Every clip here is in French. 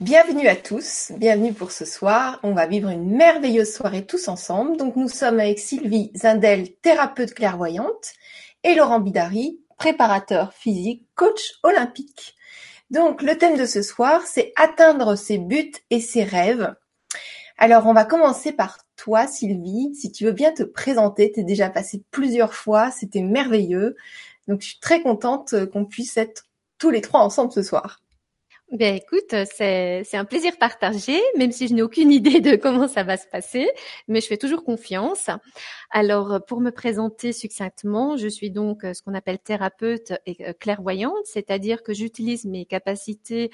Bienvenue à tous, bienvenue pour ce soir. On va vivre une merveilleuse soirée tous ensemble. Donc nous sommes avec Sylvie Zindel, thérapeute clairvoyante, et Laurent Bidari, préparateur physique, coach olympique. Donc le thème de ce soir, c'est atteindre ses buts et ses rêves. Alors on va commencer par toi Sylvie, si tu veux bien te présenter, tu es déjà passé plusieurs fois, c'était merveilleux. Donc je suis très contente qu'on puisse être tous les trois ensemble ce soir. Ben écoute, c'est c'est un plaisir partagé, même si je n'ai aucune idée de comment ça va se passer, mais je fais toujours confiance. Alors pour me présenter succinctement, je suis donc ce qu'on appelle thérapeute et euh, clairvoyante, c'est-à-dire que j'utilise mes capacités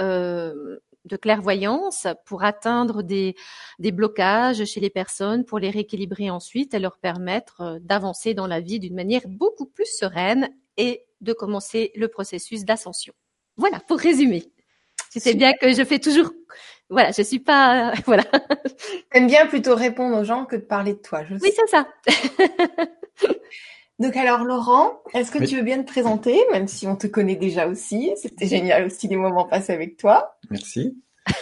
euh, de clairvoyance pour atteindre des, des blocages chez les personnes, pour les rééquilibrer ensuite et leur permettre euh, d'avancer dans la vie d'une manière beaucoup plus sereine et de commencer le processus d'ascension. Voilà, pour résumer. Tu sais bien que je fais toujours, voilà, je suis pas, voilà. T'aimes bien plutôt répondre aux gens que de parler de toi. Je oui, c'est ça. Donc alors Laurent, est-ce que tu veux bien te présenter, même si on te connaît déjà aussi? C'était génial aussi les moments passés avec toi. Merci.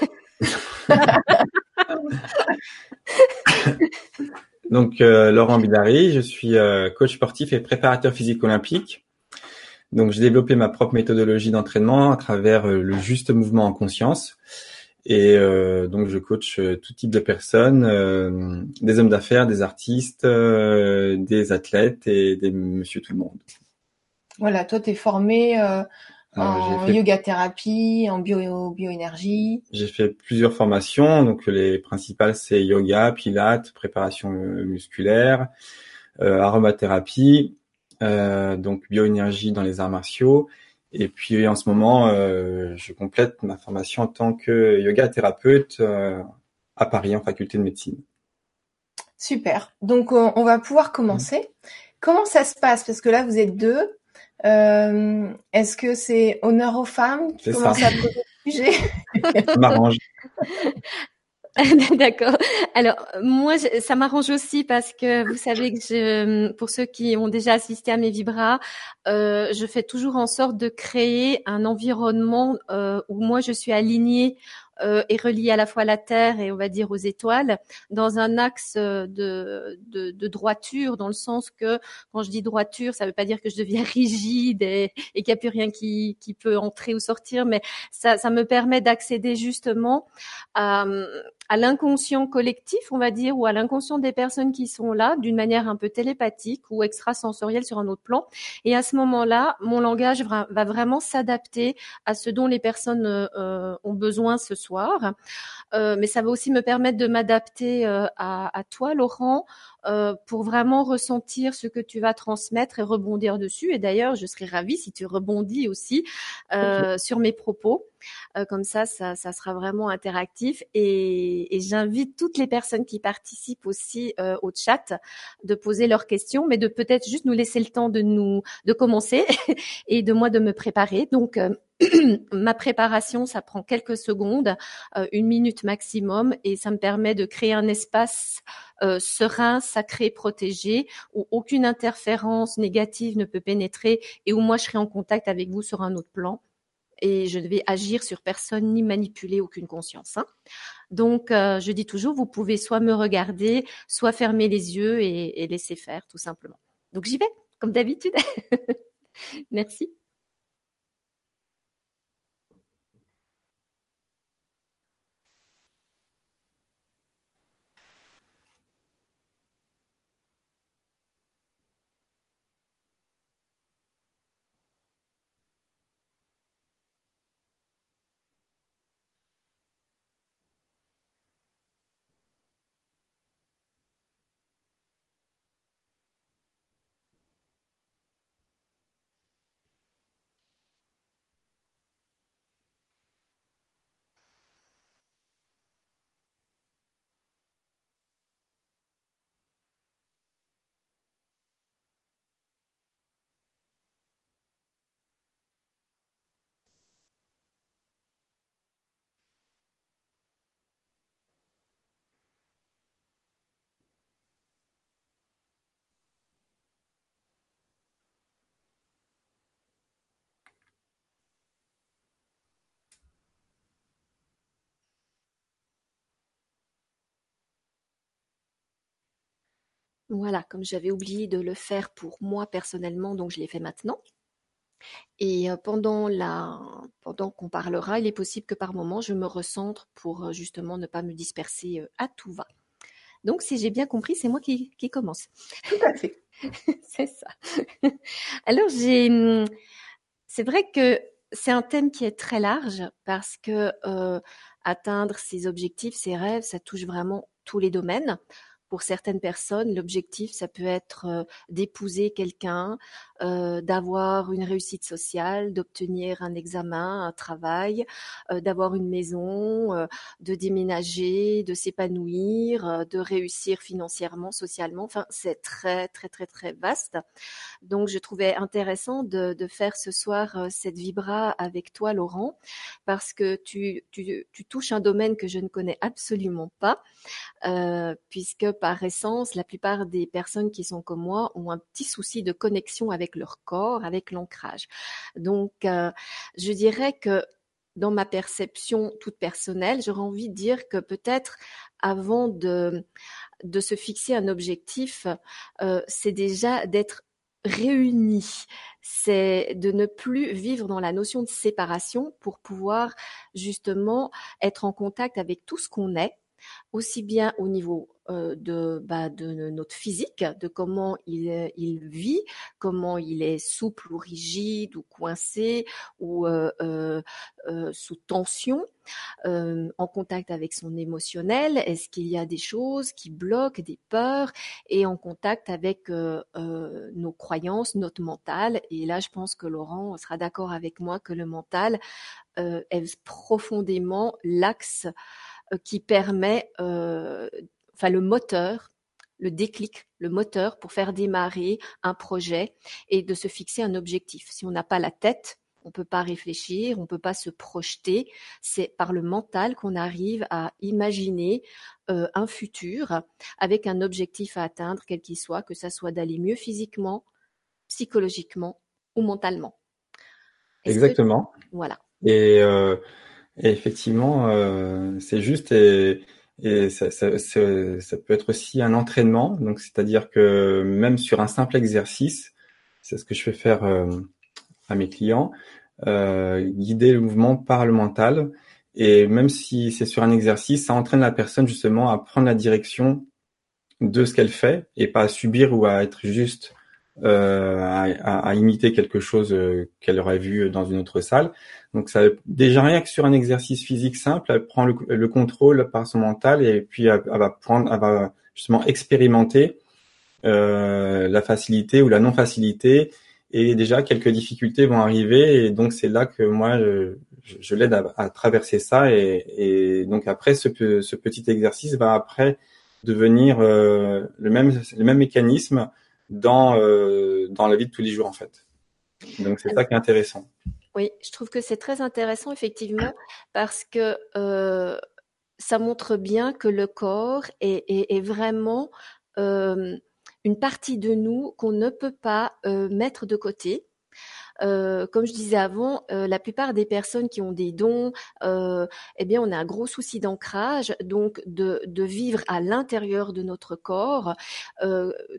Donc euh, Laurent Bidari, je suis euh, coach sportif et préparateur physique olympique. Donc, j'ai développé ma propre méthodologie d'entraînement à travers euh, le juste mouvement en conscience. Et euh, donc, je coach euh, tout type de personnes, des hommes d'affaires, des artistes, des athlètes et des monsieur tout le monde. Voilà, toi, tu es formé en yoga thérapie, en bio bioénergie. J'ai fait plusieurs formations. Donc, les principales, c'est yoga, pilates, préparation musculaire, aromathérapie euh, donc bioénergie dans les arts martiaux. Et puis en ce moment, euh, je complète ma formation en tant que yoga thérapeute euh, à Paris en faculté de médecine. Super. Donc on, va pouvoir commencer. Comment ça se passe? Parce que là vous êtes deux. Est-ce que c'est honneur aux femmes? Qui commencent à poser le sujet m'arrange. D'accord. Alors moi, ça m'arrange aussi parce que vous savez que je, pour ceux qui ont déjà assisté à mes vibras, euh, je fais toujours en sorte de créer un environnement euh, où moi je suis alignée euh, est relié à la fois à la Terre et on va dire aux étoiles, dans un axe euh, de, de, de droiture, dans le sens que quand je dis droiture, ça ne veut pas dire que je deviens rigide et, et qu'il n'y a plus rien qui, qui peut entrer ou sortir, mais ça, ça me permet d'accéder justement à, à l'inconscient collectif, on va dire, ou à l'inconscient des personnes qui sont là, d'une manière un peu télépathique ou extrasensorielle sur un autre plan. Et à ce moment-là, mon langage va, vraiment s'adapter à ce dont les personnes euh, ont besoin ce soir. Euh, mais ça va aussi me permettre de m'adapter euh, à, à, toi, Laurent, euh, pour vraiment ressentir ce que tu vas transmettre et rebondir dessus. Et d'ailleurs, je serais ravie si tu rebondis aussi euh, sur mes propos. Euh, comme ça, ça, ça, sera vraiment interactif. Et, et j'invite toutes les personnes qui participent aussi euh, au chat de poser leurs questions, mais de peut-être juste nous laisser le temps de nous de commencer et de moi de me préparer. Donc euh, ma préparation, ça prend quelques secondes, euh, une minute maximum, et ça me permet de créer un espace euh, serein, sacré, protégé, où aucune interférence négative ne peut pénétrer et où moi je serai en contact avec vous sur un autre plan. Et je ne vais agir sur personne ni manipuler aucune conscience. Hein. Donc, euh, je dis toujours, vous pouvez soit me regarder, soit fermer les yeux et laisser faire, tout simplement. Donc, j'y vais, comme d'habitude. Merci. Voilà, comme j'avais oublié de le faire pour moi personnellement, donc je l'ai fait maintenant. Et pendant la pendant qu'on parlera, il est possible que par moment je me recentre pour justement ne pas me disperser à tout va. Donc si j'ai bien compris, c'est moi qui, qui commence. Tout à fait. c'est ça. Alors j'ai c'est vrai que c'est un thème qui est très large parce que euh, atteindre ses objectifs, ses rêves, ça touche vraiment tous les domaines. Pour certaines personnes, l'objectif, ça peut être euh, d'épouser quelqu'un, euh, d'avoir une réussite sociale, d'obtenir un examen, un travail, euh, d'avoir une maison, de déménager, de s'épanouir, de réussir financièrement, socialement. Enfin, c'est très, très, très, très vaste. Donc, je trouvais intéressant de, de faire ce soir cette vibra avec toi, Laurent, parce que tu, tu, tu touches un domaine que je ne connais absolument pas, puisque par essence, la plupart des personnes qui sont comme moi ont un petit souci de connexion avec leur corps, avec l'ancrage. Donc, euh, je dirais que dans ma perception toute personnelle, j'aurais envie de dire que peut-être avant de, de se fixer un objectif, euh, c'est déjà d'être réunis, c'est de ne plus vivre dans la notion de séparation pour pouvoir justement être en contact avec tout ce qu'on est, aussi bien au niveau de, bah, de notre physique, de comment il, il vit, comment il est souple ou rigide ou coincé ou euh, euh, sous tension, en contact avec son émotionnel. Est-ce qu'il y a des choses qui bloquent, des peurs, et en contact avec nos croyances, notre mental? Et là, je pense que Laurent sera d'accord avec moi que le mental est profondément l'axe qui permet enfin le moteur, le déclic, le moteur pour faire démarrer un projet et de se fixer un objectif. Si on n'a pas la tête, on ne peut pas réfléchir, on ne peut pas se projeter. C'est par le mental qu'on arrive à imaginer euh, un futur avec un objectif à atteindre, quel qu'il soit, que ça soit d'aller mieux physiquement, psychologiquement ou mentalement. Exactement. Voilà. Euh, et, effectivement, euh, c'est juste et et ça, ça, ça, peut être aussi un entraînement. Donc, c'est-à-dire que même sur un simple exercice, c'est ce que je fais faire euh, à mes clients, euh, guider le mouvement par le mental. Et même si c'est sur un exercice, ça entraîne la personne justement à prendre la direction de ce qu'elle fait et pas à subir ou à être juste euh, à, à, imiter quelque chose euh, qu'elle aurait vu dans une autre salle. Donc ça déjà rien que sur un exercice physique simple, elle prend le, contrôle par son mental et puis elle, va prendre, elle va justement expérimenter euh, la facilité ou la non facilité et déjà quelques difficultés vont arriver et donc c'est là que moi je, je l'aide à, à, traverser ça et, et donc après ce, ce, petit exercice va après devenir euh, le même le même mécanisme dans euh, dans la vie de tous les jours en fait. Donc c'est ça qui est intéressant. Oui, je trouve que c'est très intéressant effectivement parce que euh, ça montre bien que le corps est, vraiment euh, une partie de nous qu'on ne peut pas mettre de côté euh, comme je disais avant, euh, la plupart des personnes qui ont des dons, euh, eh bien, on a un gros souci d'ancrage, donc de, de, vivre à l'intérieur de notre corps,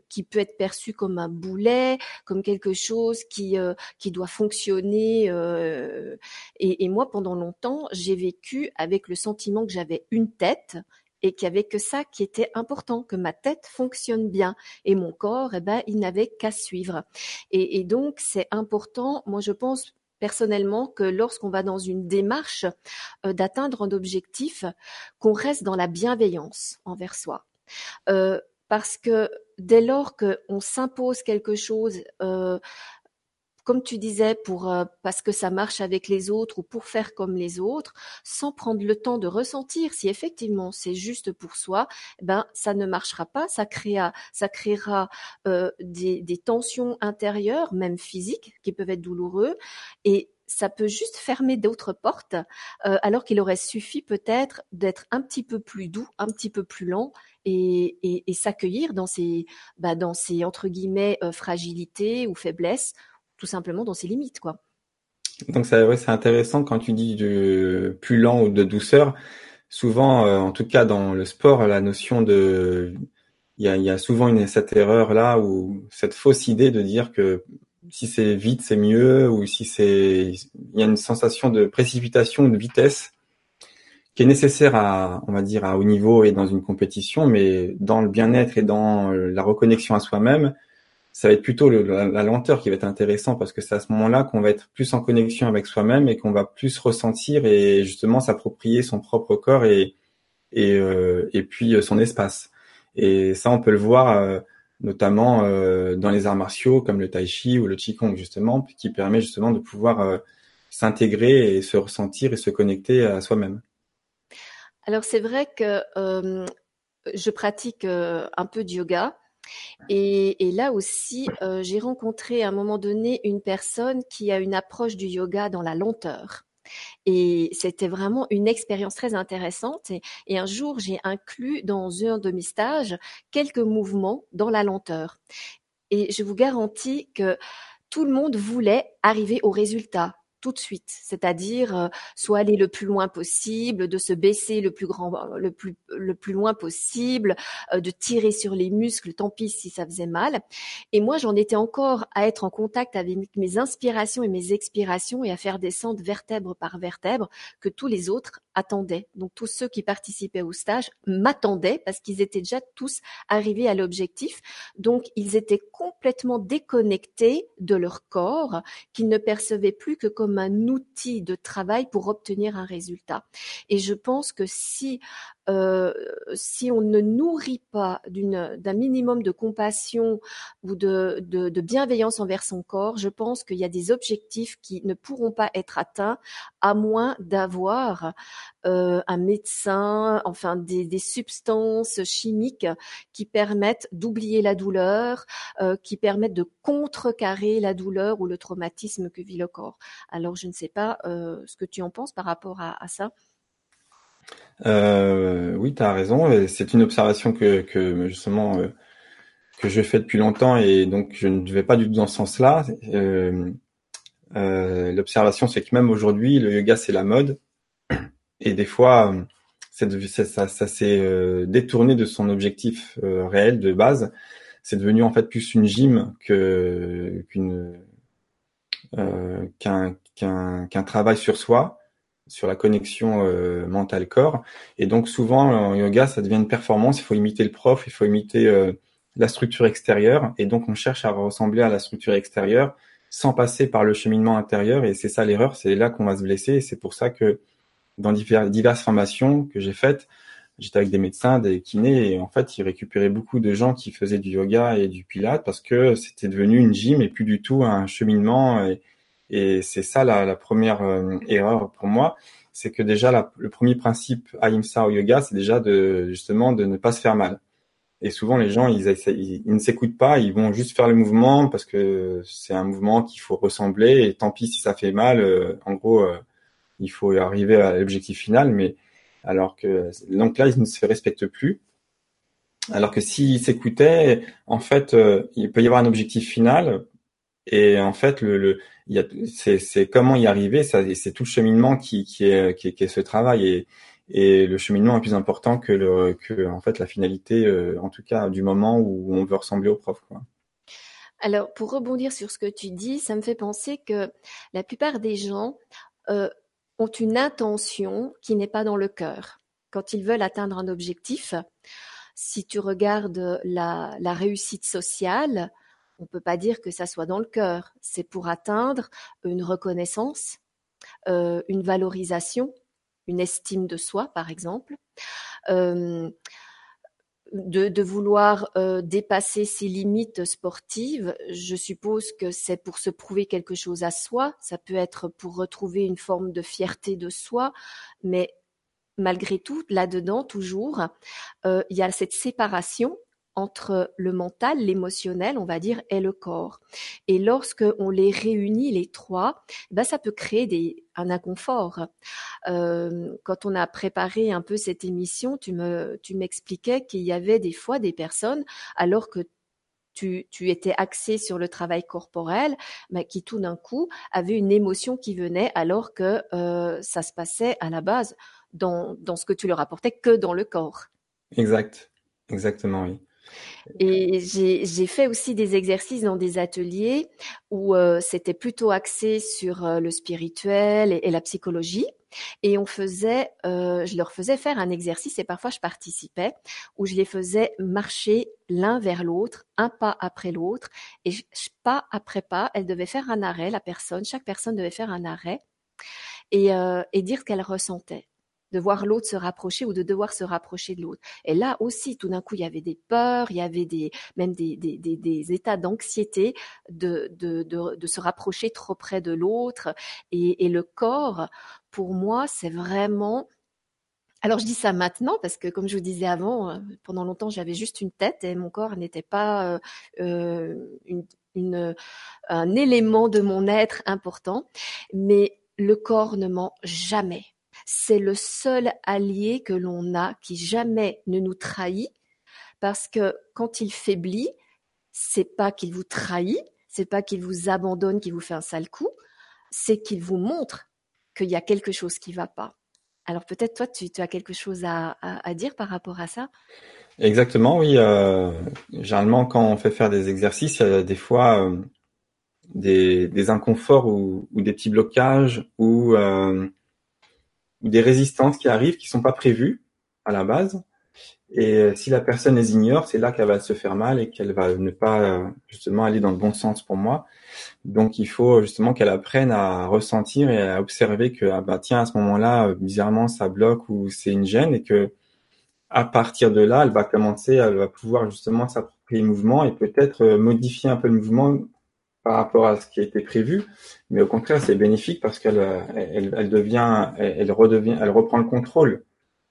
qui peut être perçu comme un boulet, comme quelque chose qui qui doit fonctionner. Et, et moi, pendant longtemps, j'ai vécu avec le sentiment que j'avais une tête et qu'il n'y avait que ça qui était important, que ma tête fonctionne bien et mon corps, eh ben, il n'avait qu'à suivre. Et, et donc, c'est important, moi je pense personnellement que lorsqu'on va dans une démarche euh, d'atteindre un objectif, qu'on reste dans la bienveillance envers soi. Euh, parce que dès lors qu'on s'impose quelque chose euh, comme tu disais, pour euh, parce que ça marche avec les autres ou pour faire comme les autres, sans prendre le temps de ressentir si effectivement c'est juste pour soi, eh ben ça ne marchera pas, ça créera, ça créera euh, des, des tensions intérieures, même physiques, qui peuvent être douloureux, et ça peut juste fermer d'autres portes, euh, alors qu'il aurait suffi peut-être d'être un petit peu plus doux, un petit peu plus lent, et, et, et s'accueillir dans ces, bah, dans ces entre guillemets fragilités ou faiblesses simplement dans ses limites, quoi. Donc c'est vrai, c'est intéressant quand tu dis de plus lent ou de douceur. Souvent, euh, en tout cas dans le sport, la notion de il y a, y a souvent une, cette erreur là ou cette fausse idée de dire que si c'est vite c'est mieux ou si c'est il y a une sensation de précipitation de vitesse qui est nécessaire à on va dire à haut niveau et dans une compétition mais dans le bien-être et dans la reconnexion à soi-même ça va être plutôt la, lenteur qui va être intéressant parce que c'est à ce moment-là qu'on va être plus en connexion avec soi-même et qu'on va plus ressentir et justement s'approprier son propre corps et et, euh, et puis son espace. Et ça, on peut le voir euh, notamment euh, dans les arts martiaux comme le tai chi ou le qigong justement, qui permet justement de pouvoir euh, s'intégrer et se ressentir et se connecter à soi-même. Alors c'est vrai que euh, je pratique un peu de yoga. Et, et là aussi, euh, j'ai rencontré à un moment donné une personne qui a une approche du yoga dans la lenteur. Et c'était vraiment une expérience très intéressante. Et, un jour, j'ai inclus dans un de mes stages quelques mouvements dans la lenteur. Et je vous garantis que tout le monde voulait arriver au résultat tout de suite, c'est-à-dire euh, soit aller le plus loin possible, de se baisser le plus grand, le plus le plus loin possible, euh, de tirer sur les muscles, tant pis si ça faisait mal. Et moi, j'en étais encore à être en contact avec mes inspirations et mes expirations et à faire descendre vertèbre par vertèbre que tous les autres attendaient. Donc tous ceux qui participaient au stage m'attendaient parce qu'ils étaient déjà tous arrivés à l'objectif. Donc ils étaient complètement déconnectés de leur corps qu'ils ne percevaient plus que comme un outil de travail pour obtenir un résultat. Et je pense que si euh, si on ne nourrit pas d'un minimum de compassion ou de, de, de, bienveillance envers son corps, je pense qu'il y a des objectifs qui ne pourront pas être atteints à moins d'avoir euh, un médecin, enfin des, des, substances chimiques qui permettent d'oublier la douleur, euh, qui permettent de contrecarrer la douleur ou le traumatisme que vit le corps. Alors je ne sais pas euh, ce que tu en penses par rapport à, à ça. Euh, oui, tu as raison. C'est une observation que, que justement euh, que je fais depuis longtemps et donc je ne vais pas du tout dans ce sens-là. Euh, L'observation, c'est que même aujourd'hui, le yoga c'est la mode et des fois, ça, s'est détourné de son objectif réel de base. C'est devenu en fait plus une gym qu'un travail sur soi sur la connexion euh, mental-corps. Et donc souvent en yoga, ça devient une performance. Il faut imiter le prof, il faut imiter euh, la structure extérieure. Et donc on cherche à ressembler à la structure extérieure sans passer par le cheminement intérieur. Et c'est ça l'erreur, c'est là qu'on va se blesser. Et c'est pour ça que dans diverses formations que j'ai faites, j'étais avec des médecins, des kinés, et en fait, ils récupéraient beaucoup de gens qui faisaient du yoga et du pilate parce que c'était devenu une gym et plus du tout un cheminement. Et, et c'est ça la, la première euh, erreur pour moi, c'est que déjà la, le premier principe ahimsa au yoga, c'est déjà de justement de ne pas se faire mal. Et souvent les gens ils, ils, ils ne s'écoutent pas, ils vont juste faire le mouvement parce que c'est un mouvement qu'il faut ressembler et tant pis si ça fait mal. Euh, en gros, euh, il faut arriver à l'objectif final, mais alors que donc là ils ne se respectent plus. Alors que s'ils s'écoutaient, en fait, il peut y avoir un objectif final et en fait, le, le c'est comment y arriver, c'est tout le cheminement qui, qui, est, qui, est, ce travail. Et, et le cheminement est plus important que, le, que en fait, la finalité, euh, en tout cas, du moment où on veut ressembler au prof. Quoi. Alors, pour rebondir sur ce que tu dis, ça me fait penser que la plupart des gens euh, ont une intention qui n'est pas dans le cœur. Quand ils veulent atteindre un objectif, si tu regardes la, la réussite sociale, on peut pas dire que ça soit dans le cœur. C'est pour atteindre une reconnaissance, euh, une valorisation, une estime de soi, par exemple. Euh, de, de, vouloir euh, dépasser ses limites sportives, je suppose que c'est pour se prouver quelque chose à soi, ça peut être pour retrouver une forme de fierté de soi, mais malgré tout, là-dedans, toujours, il y a cette séparation entre le mental, l'émotionnel, on va dire, et le corps. Et lorsque on les réunit les trois, ben ça peut créer des, un inconfort. Euh, quand on a préparé un peu cette émission, tu me tu m'expliquais qu'il y avait des fois des personnes alors que tu, tu, étais axé sur le travail corporel, mais qui tout d'un coup avait une émotion qui venait alors que euh, ça se passait à la base dans, dans ce que tu leur apportais que dans le corps. Exact, exactement, oui. Et j'ai fait aussi des exercices dans des ateliers où euh, c'était plutôt axé sur euh, le spirituel et, la psychologie. Et on faisait, euh, je leur faisais faire un exercice et parfois je participais où je les faisais marcher l'un vers l'autre, un pas après l'autre et pas après pas, elles devaient faire un arrêt. La personne, chaque personne devait faire un arrêt et, et dire ce qu'elle ressentait de voir l'autre se rapprocher ou de devoir se rapprocher de l'autre. Et là aussi, tout d'un coup, il y avait des peurs, il y avait des, même des, des, des, états d'anxiété de, de, de, se rapprocher trop près de l'autre. Et, le corps, pour moi, c'est vraiment alors je dis ça maintenant parce que comme je vous disais avant, euh, pendant longtemps j'avais juste une tête et mon corps n'était pas euh, euh, une, un élément de mon être important. Mais le corps ne ment jamais c'est le seul allié que l'on a qui jamais ne nous trahit parce que quand il faiblit, c'est pas qu'il vous trahit, c'est pas qu'il vous abandonne, qu'il vous fait un sale coup, c'est qu'il vous montre qu'il y a quelque chose qui va pas. Alors peut-être toi, tu, as quelque chose à, dire par rapport à ça? Exactement, oui. Euh, généralement, quand on fait faire des exercices, il y a des fois euh, des, inconforts ou, des petits blocages ou euh, des résistances qui arrivent qui sont pas prévues à la base. Et euh, si la personne les ignore, c'est là qu'elle va se faire mal et qu'elle va ne pas euh, justement aller dans le bon sens pour moi. Donc il faut justement qu'elle apprenne à ressentir et à observer que ah bah tiens à ce moment-là euh, bizarrement ça bloque ou c'est une gêne et que à partir de là elle va commencer, elle va pouvoir justement s'approprier le mouvement et peut-être modifier un peu le mouvement par rapport à ce qui été prévu, mais au contraire, c'est bénéfique parce qu'elle elle, elle devient, elle, reprend le contrôle.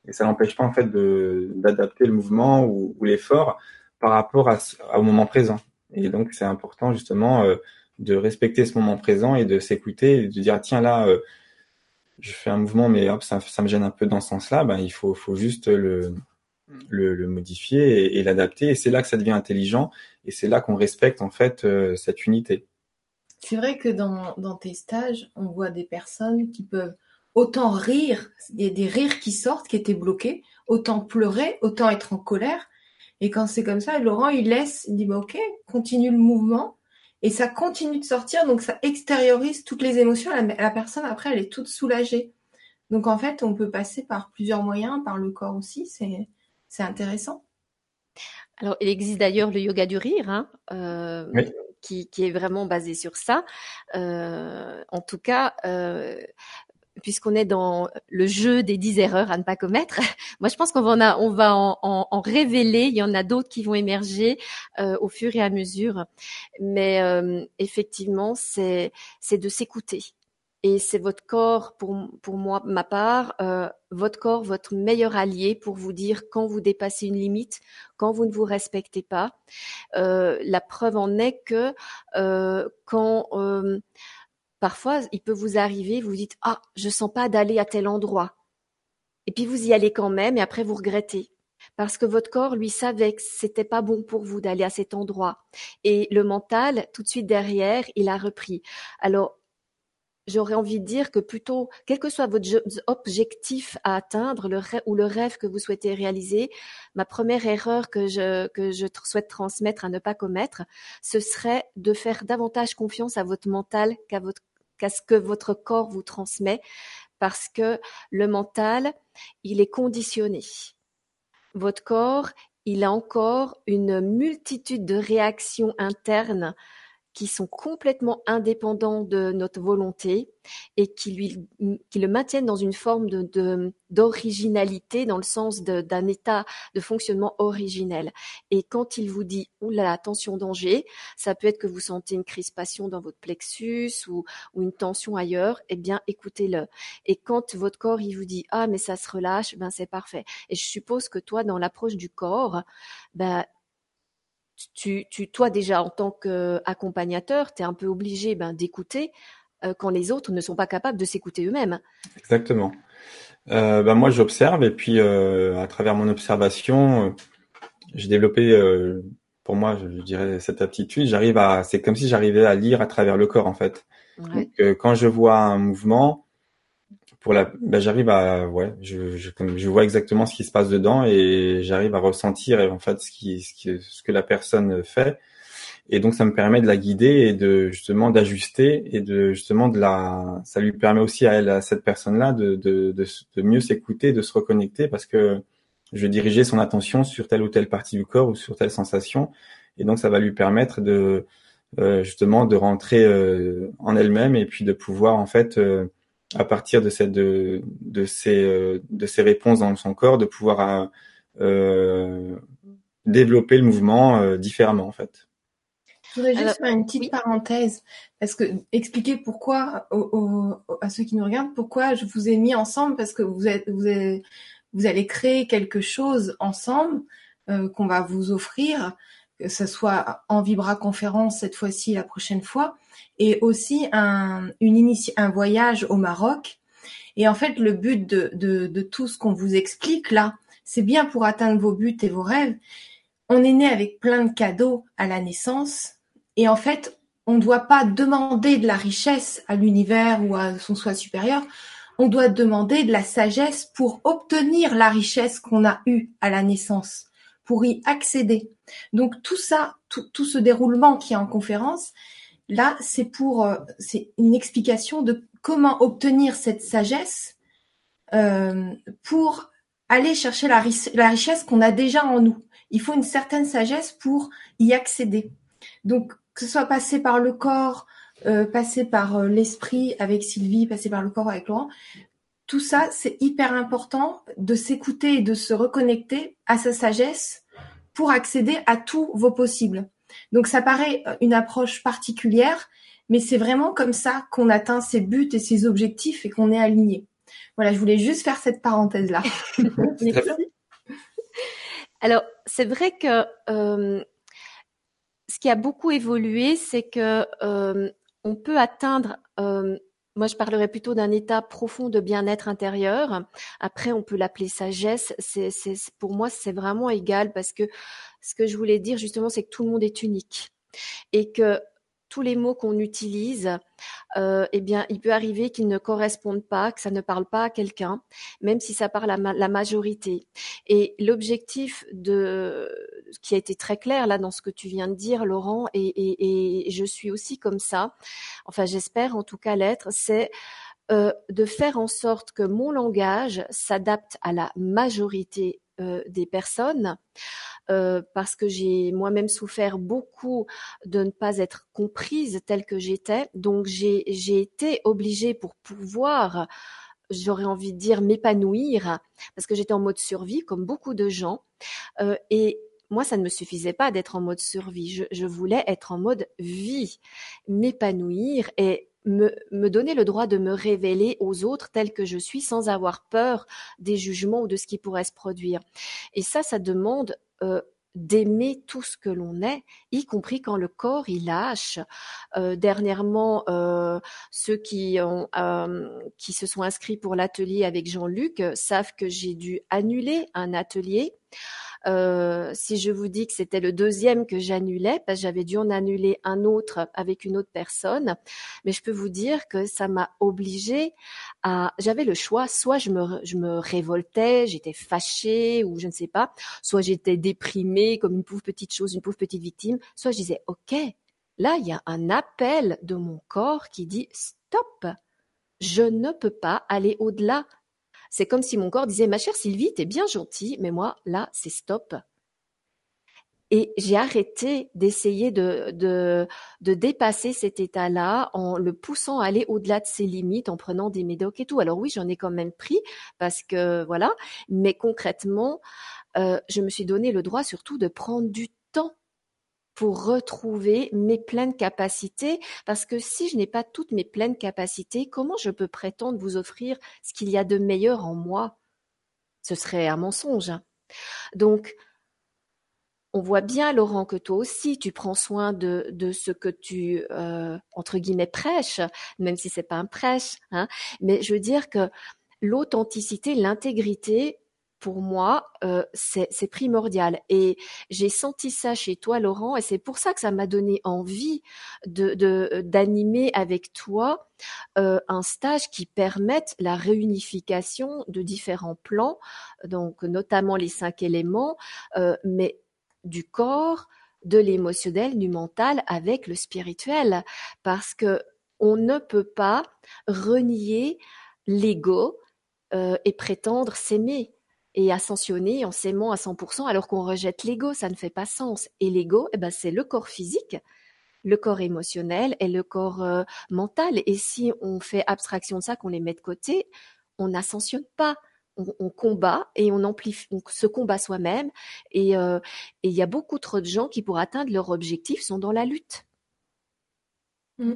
Et ça n'empêche pas en fait d'adapter le mouvement ou, l'effort par rapport à, au moment présent. Et donc c'est important justement euh, de respecter ce moment présent et de s'écouter et de dire tiens là, euh, je fais un mouvement mais hop ça, ça me gêne un peu dans ce sens-là. Ben il faut, faut juste le, le, le modifier et, et l'adapter. Et c'est là que ça devient intelligent et c'est là qu'on respecte en fait euh, cette unité. C'est vrai que dans, dans tes stages, on voit des personnes qui peuvent autant rire, des, des rires qui sortent, qui étaient bloqués, autant pleurer, autant être en colère. Et quand c'est comme ça, Laurent, il laisse, il dit, bah, ok, continue le mouvement. Et ça continue de sortir, donc ça extériorise toutes les émotions. La, la personne, après, elle est toute soulagée. Donc en fait, on peut passer par plusieurs moyens, par le corps aussi, c'est intéressant. Alors, il existe d'ailleurs le yoga du rire, hein, euh, qui, est vraiment basé sur ça. Euh, en tout cas, euh, puisqu'on est dans le jeu des dix erreurs à ne pas commettre, moi je pense qu'on va, on va en, révéler. Il y en a d'autres qui vont émerger au fur et à mesure. Mais effectivement, c'est de s'écouter et c'est votre corps, pour, pour moi, ma part, euh, votre corps, votre meilleur allié pour vous dire quand vous dépassez une limite, quand vous ne vous respectez pas. Euh, la preuve en est que euh, quand euh, parfois il peut vous arriver, vous dites ah je sens pas d'aller à tel endroit, et puis vous y allez quand même, et après vous regrettez. Parce que votre corps lui savait que c'était pas bon pour vous d'aller à cet endroit. Et le mental tout de suite derrière il a repris. Alors j'aurais envie de dire que plutôt, quel que soit votre objectif à atteindre ou le rêve que vous souhaitez réaliser, ma première erreur que je, que je souhaite transmettre à ne pas commettre, ce serait de faire davantage confiance à votre mental qu'à votre qu'à ce que votre corps vous transmet, parce que le mental, il est conditionné. Votre corps, il a encore une multitude de réactions internes qui sont complètement indépendants de notre volonté et qui lui qui le maintiennent dans une forme de d'originalité dans le sens d'un état de fonctionnement originel. Et quand il vous dit oula attention danger, ça peut être que vous sentez une crispation dans votre plexus ou, ou une tension ailleurs, eh bien écoutez-le. Et quand votre corps il vous dit ah mais ça se relâche, ben c'est parfait. Et je suppose que toi dans l'approche du corps, ben tu, tu, toi déjà en tant qu'accompagnateur, tu es un peu obligé ben, d'écouter euh, quand les autres ne sont pas capables de s'écouter eux-mêmes. Exactement. Euh, ben moi, j'observe et puis euh, à travers mon observation, euh, j'ai développé, euh, pour moi, je, dirais cette aptitude. J'arrive à, c'est comme si j'arrivais à lire à travers le corps en fait. Donc, quand je vois un mouvement, pour la, bah, j'arrive à, ouais, je, je, je vois exactement ce qui se passe dedans et j'arrive à ressentir en fait ce qui, ce qui, ce que la personne fait. Et donc ça me permet de la guider et de justement d'ajuster et de justement de la, ça lui permet aussi à elle, à cette personne-là, de, de, de, de mieux s'écouter, de se reconnecter parce que je vais diriger son attention sur telle ou telle partie du corps ou sur telle sensation. Et donc ça va lui permettre de euh, justement de rentrer euh, en elle-même et puis de pouvoir en fait euh, à partir de cette de, de ces de ces réponses dans son corps de pouvoir développer le mouvement différemment en fait. Je voudrais juste faire une petite parenthèse parce que expliquer pourquoi à ceux qui nous regardent pourquoi je vous ai mis ensemble parce que vous êtes vous, êtes, vous allez créer quelque chose ensemble qu'on va vous offrir que ce soit en Vibra conférence cette fois-ci, la prochaine fois, et aussi un, voyage au Maroc. Et en fait, le but de, tout ce qu'on vous explique là, c'est bien pour atteindre vos buts et vos rêves. On est né avec plein de cadeaux à la naissance, et en fait, on ne doit pas demander de la richesse à l'univers ou à son soi supérieur. On doit demander de la sagesse pour obtenir la richesse qu'on a eue à la naissance pour y accéder. Donc tout ça, tout, ce déroulement qui est en conférence, là, c'est pour, euh, c'est une explication de comment obtenir cette sagesse euh, pour aller chercher la, richesse qu'on a déjà en nous. Il faut une certaine sagesse pour y accéder. Donc que ce soit passé par le corps, euh, passé par euh, l'esprit avec Sylvie, passé par le corps avec Laurent, tout ça, c'est hyper important de s'écouter et de se reconnecter à sa sagesse pour accéder à tous vos possibles. Donc ça paraît euh, une approche particulière, mais c'est vraiment comme ça qu'on atteint ses buts et ses objectifs et qu'on est aligné. Voilà, je voulais juste faire cette parenthèse là. Alors c'est vrai que euh, ce qui a beaucoup évolué, c'est que euh, on peut atteindre moi, je parlerais plutôt d'un état profond de bien-être intérieur. Après, on peut l'appeler sagesse. C'est, pour moi, c'est vraiment égal parce que ce que je voulais dire justement, c'est que tout le monde est unique et que les mots qu'on utilise, euh, eh bien, il peut arriver qu'ils ne correspondent pas, que ça ne parle pas à quelqu'un, même si ça parle à la majorité. Et l'objectif de qui a été très clair là dans ce que tu viens de dire, Laurent, et, je suis aussi comme ça. Enfin, j'espère en tout cas l'être. C'est euh, de faire en sorte que mon langage s'adapte à la majorité des personnes. Euh, parce que j'ai moi-même souffert beaucoup de ne pas être comprise telle que j'étais. Donc j'ai été obligée pour pouvoir j'aurais envie de dire m'épanouir parce que j'étais en mode survie comme beaucoup de gens euh, et moi, ça ne me suffisait pas d'être en mode survie. Je, je, voulais être en mode vie, m'épanouir et me, me, donner le droit de me révéler aux autres tel que je suis sans avoir peur des jugements ou de ce qui pourrait se produire. Et ça, ça demande euh, d'aimer tout ce que l'on est, y compris quand le corps il lâche. Euh, dernièrement, euh, ceux qui ont euh, qui se sont inscrits pour l'atelier avec Jean-Luc savent que j'ai dû annuler un atelier euh, si je vous dis que c'était le deuxième que j'annulais, parce que j'avais dû en annuler un autre avec une autre personne, mais je peux vous dire que ça m'a obligée à. J'avais le choix, soit je me, je me révoltais, j'étais fâchée ou je ne sais pas, soit j'étais déprimée comme une pauvre petite chose, une pauvre petite victime, soit je disais ok, là il y a un appel de mon corps qui dit stop. Je ne peux pas aller au-delà c'est comme si mon corps disait Ma chère Sylvie, t'es bien gentille, mais moi, là, c'est stop. Et j'ai arrêté d'essayer de, de, de, dépasser cet état-là en le poussant à aller au-delà de ses limites, en prenant des médocs et tout. Alors oui, j'en ai quand même pris parce que voilà, mais concrètement, euh, je me suis donné le droit surtout de prendre du pour retrouver mes pleines capacités, parce que si je n'ai pas toutes mes pleines capacités, comment je peux prétendre vous offrir ce qu'il y a de meilleur en moi? Ce serait un mensonge. Donc, on voit bien, Laurent, que toi aussi, tu prends soin de, de ce que tu, euh, entre guillemets, prêches, même si c'est pas un prêche. Hein, mais je veux dire que l'authenticité, l'intégrité, pour moi, euh, c'est primordial. Et j'ai senti ça chez toi, Laurent, et c'est pour ça que ça m'a donné envie de d'animer avec toi euh, un stage qui permette la réunification de différents plans, donc notamment les cinq éléments, euh, mais du corps, de l'émotionnel, du mental avec le spirituel, parce que on ne peut pas renier l'ego et prétendre s'aimer et ascensionner en s'aimant à 100% alors qu'on rejette l'ego, ça ne fait pas sens. Et l'ego, eh ben, c'est le corps physique, le corps émotionnel et le corps euh, mental. Et si on fait abstraction de ça, qu'on les met de côté, on n'ascensionne pas. On, combat et on amplifie, on se combat soi-même. Euh, et il y a beaucoup trop de gens qui, pour atteindre leur objectif, sont dans la lutte. Mm.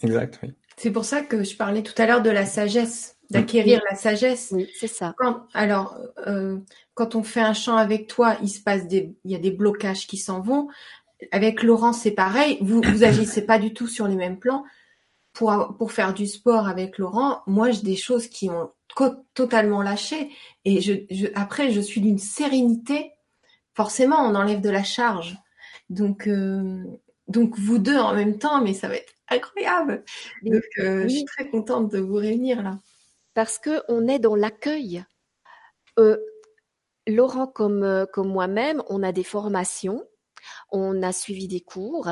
Exact, oui. C'est pour ça que je parlais tout à l'heure de la sagesse d'acquérir la sagesse. Oui, c'est ça. alors, euh, quand on fait un chant avec toi, il se passe des, il y a des blocages qui s'en vont. Avec Laurent, c'est pareil. Vous, vous agissez pas du tout sur les mêmes plans. Pour, pour faire du sport avec Laurent, moi, j'ai des choses qui ont totalement lâché. Et je, je après, je suis d'une sérénité. Forcément, on enlève de la charge. Donc, euh, donc vous deux en même temps, mais ça va être incroyable. Donc, euh, je suis très contente de vous réunir là parce que on est dans l'accueil. Euh, Laurent comme euh, comme moi-même, on a des formations, on a suivi des cours,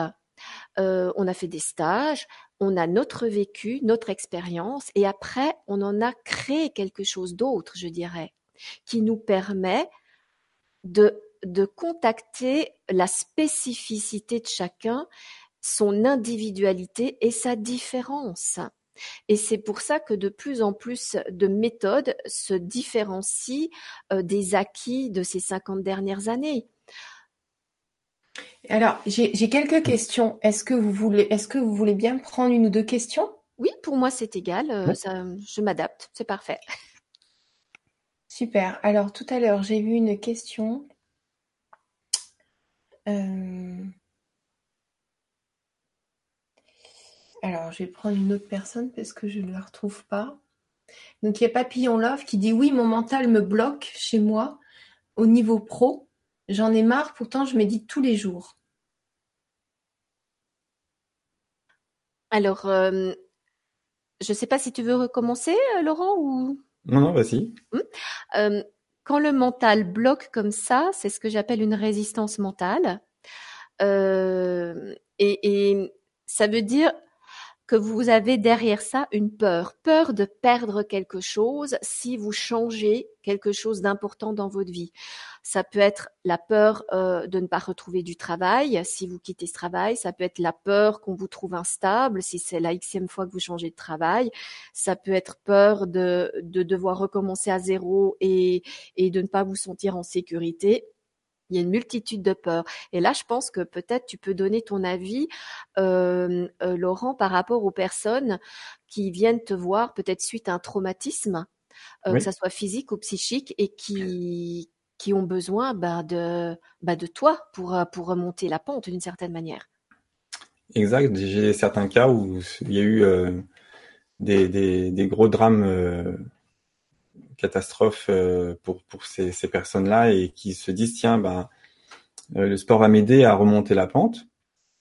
euh, on a fait des stages, on a notre vécu, notre expérience, et après on en a créé quelque chose d'autre, je dirais, qui nous permet de de contacter la spécificité de chacun, son individualité et sa différence. Et c'est pour ça que de plus en plus de méthodes se différencient euh, des acquis de ces 50 dernières années. Alors, j'ai quelques questions. Est-ce que vous voulez, est-ce que vous voulez bien prendre une ou deux questions? Oui, pour moi c'est égal. Euh, je m'adapte, c'est parfait. Super. Alors tout à l'heure j'ai vu une question. Euh, Alors, je vais prendre une autre personne parce que je ne la retrouve pas. Donc, il y a Papillon Love qui dit Oui, mon mental me bloque chez moi au niveau pro. J'en ai marre, pourtant je médite tous les jours. Alors, euh, je ne sais pas si tu veux recommencer, euh, Laurent, ou? Non, non, vas-y. Hmm. Euh, quand le mental bloque comme ça, c'est ce que j'appelle une résistance mentale. et, ça veut dire que vous avez derrière ça une peur, peur de perdre quelque chose si vous changez quelque chose d'important dans votre vie. Ça peut être la peur euh, de ne pas retrouver du travail si vous quittez ce travail. Ça peut être la peur qu'on vous trouve instable si c'est la xème fois que vous changez de travail. Ça peut être peur de, de devoir recommencer à zéro et, et de ne pas vous sentir en sécurité il y a une multitude de peurs. Et là, je pense que peut-être tu peux donner ton avis, euh, euh, Laurent, par rapport aux personnes qui viennent te voir peut-être suite à un traumatisme, euh, que ça soit physique ou psychique, et qui qui ont besoin bah, de bah, de toi pour pour remonter la pente d'une certaine manière. Exact. J'ai certains cas où il y a eu des, des, des, gros drames catastrophe euh, pour, pour ces, personnes-là et qui se disent tiens ben le sport va m'aider à remonter la pente.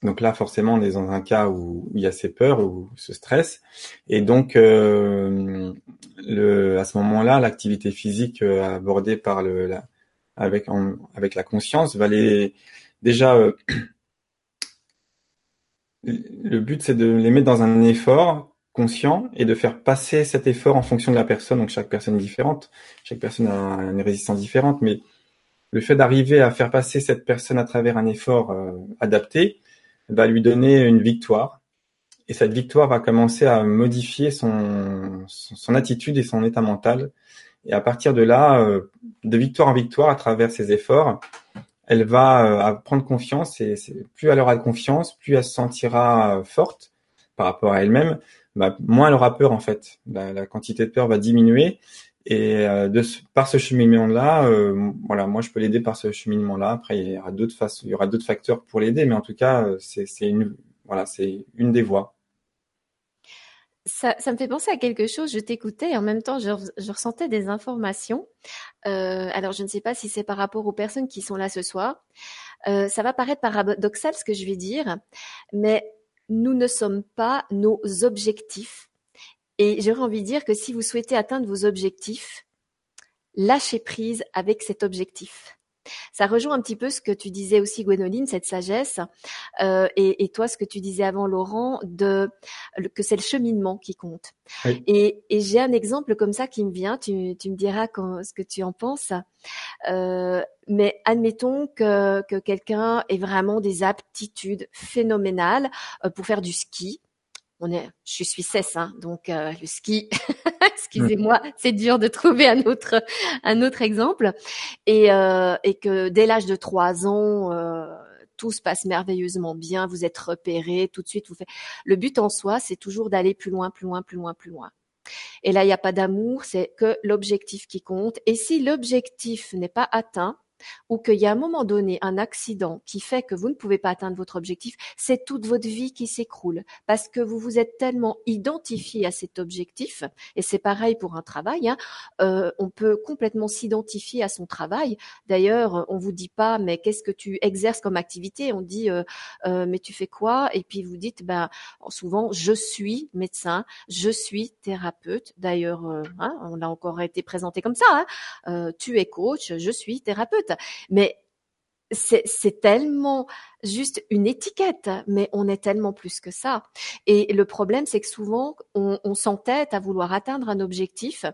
Donc là forcément on est dans un cas où, il y a ces peurs ou ce stress et donc euh, le, à ce moment-là l'activité physique euh, abordée par le la, avec avec la conscience va les déjà le but c'est de les mettre dans un effort et de faire passer cet effort en fonction de la personne. Donc chaque personne est différente, chaque personne a une résistance différente, mais le fait d'arriver à faire passer cette personne à travers un effort euh, adapté va lui donner une victoire. Et cette victoire va commencer à modifier son, attitude et son état mental. Et à partir de là, euh, de victoire en victoire, à travers ses efforts, elle va euh, prendre confiance et plus elle aura confiance, plus elle se sentira forte par rapport à elle-même, bah, moins elle aura peur en fait. La, quantité de peur va diminuer et euh, de par ce cheminement-là, euh, voilà, moi je peux l'aider par ce cheminement-là. Après, il y aura d'autres façons, il y aura d'autres facteurs pour l'aider, mais en tout cas, euh, c'est une, voilà, c'est une des voies. ça, ça, me fait penser à quelque chose. Je t'écoutais et en même temps, je, je ressentais des informations. Euh, alors, je ne sais pas si c'est par rapport aux personnes qui sont là ce soir. Euh, ça va paraître paradoxal ce que je vais dire, mais nous ne sommes pas nos objectifs. Et j'aurais envie de dire que si vous souhaitez atteindre vos objectifs, lâchez prise avec cet objectif. Ça rejoint un petit peu ce que tu disais aussi, Gwénoline, cette sagesse, euh, et, et, toi, ce que tu disais avant, Laurent, de que c'est le cheminement qui compte. Et, et j'ai un exemple comme ça qui me vient. Tu, tu me diras quand, ce que tu en penses. Euh, mais admettons que, que quelqu'un ait vraiment des aptitudes phénoménales euh, pour faire du ski. On est, je suis suissesse, hein, donc euh, le ski, excusez-moi, c'est dur de trouver un autre un autre exemple, et, euh, et que dès l'âge de trois ans, euh, tout se passe merveilleusement bien, vous êtes repéré, tout de suite vous faites. Le but en soi, c'est toujours d'aller plus loin, plus loin, plus loin, plus loin. Et là, il n'y a pas d'amour, c'est que l'objectif qui compte. Et si l'objectif n'est pas atteint, ou qu'il y a un moment donné un accident qui fait que vous ne pouvez pas atteindre votre objectif, c'est toute votre vie qui s'écroule parce que vous vous êtes tellement identifié à cet objectif. Et c'est pareil pour un travail. Hein, euh, on peut complètement s'identifier à son travail. D'ailleurs, on vous dit pas mais qu'est-ce que tu exerces comme activité? On dit euh, euh, mais tu fais quoi? Et puis vous dites ben souvent je suis médecin, je suis thérapeute. D'ailleurs, hein, on a encore été présenté comme ça. Hein, tu es coach, je suis thérapeute. Mais c'est tellement juste une étiquette, mais on est tellement plus que ça. Et le problème, c'est que souvent, on, s'entête à vouloir atteindre un objectif.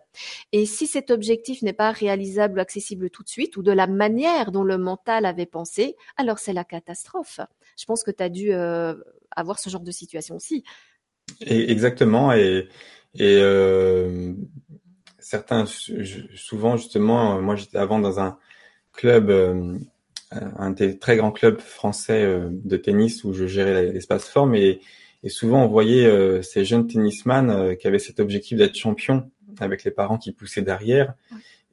Et si cet objectif n'est pas réalisable ou accessible tout de suite, ou de la manière dont le mental avait pensé, alors c'est la catastrophe. Je pense que tu as dû euh, avoir ce genre de situation aussi. exactement. Et, et euh, certains, souvent, justement, moi j'étais avant dans un club, euh, un des très grands clubs français euh, de tennis où je gérais l'espace forme et, et souvent on voyait euh, ces jeunes tennisman qui avaient cet objectif d'être champion avec les parents qui poussaient derrière.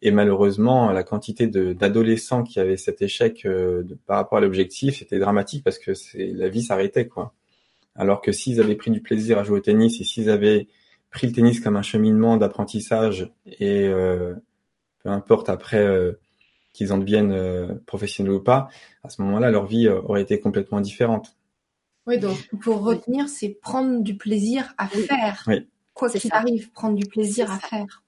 Et malheureusement, la quantité d'adolescents qui avaient cet échec de, par rapport à l'objectif était dramatique parce que la vie s'arrêtait quoi. Alors que s'ils avaient pris du plaisir à jouer au tennis et s'ils avaient pris le tennis comme un cheminement d'apprentissage et euh, peu importe après qu'ils en deviennent euh, professionnels ou pas, à ce moment-là, leur vie euh, aurait été complètement différente. Oui, donc pour retenir, c'est prendre du plaisir à faire. Oui. Quoi qu'il arrive, prendre du plaisir à faire.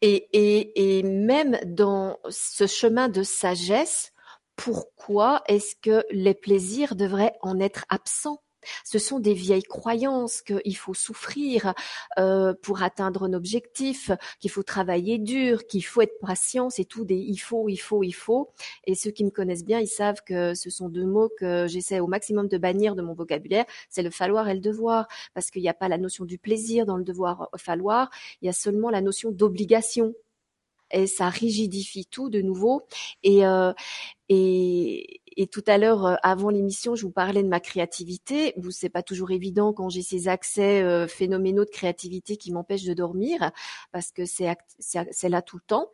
Et, et, et même dans ce chemin de sagesse, pourquoi est-ce que les plaisirs devraient en être absents? Ce sont des vieilles croyances qu'il faut souffrir euh, pour atteindre un objectif, qu'il faut travailler dur, qu'il faut être patient, c'est tout des il faut, il faut, il faut. Et ceux qui me connaissent bien, ils savent que ce sont deux mots que j'essaie au maximum de bannir de mon vocabulaire. C'est le falloir et le devoir, parce qu'il n'y a pas la notion du plaisir dans le devoir falloir, il y a seulement la notion d'obligation et ça rigidifie tout de nouveau. Et, euh, et, et tout à l'heure, euh, avant l'émission, je vous parlais de ma créativité. Vous, c'est pas toujours évident quand j'ai ces accès euh, phénoménaux de créativité qui m'empêchent de dormir, parce que c'est là tout le temps.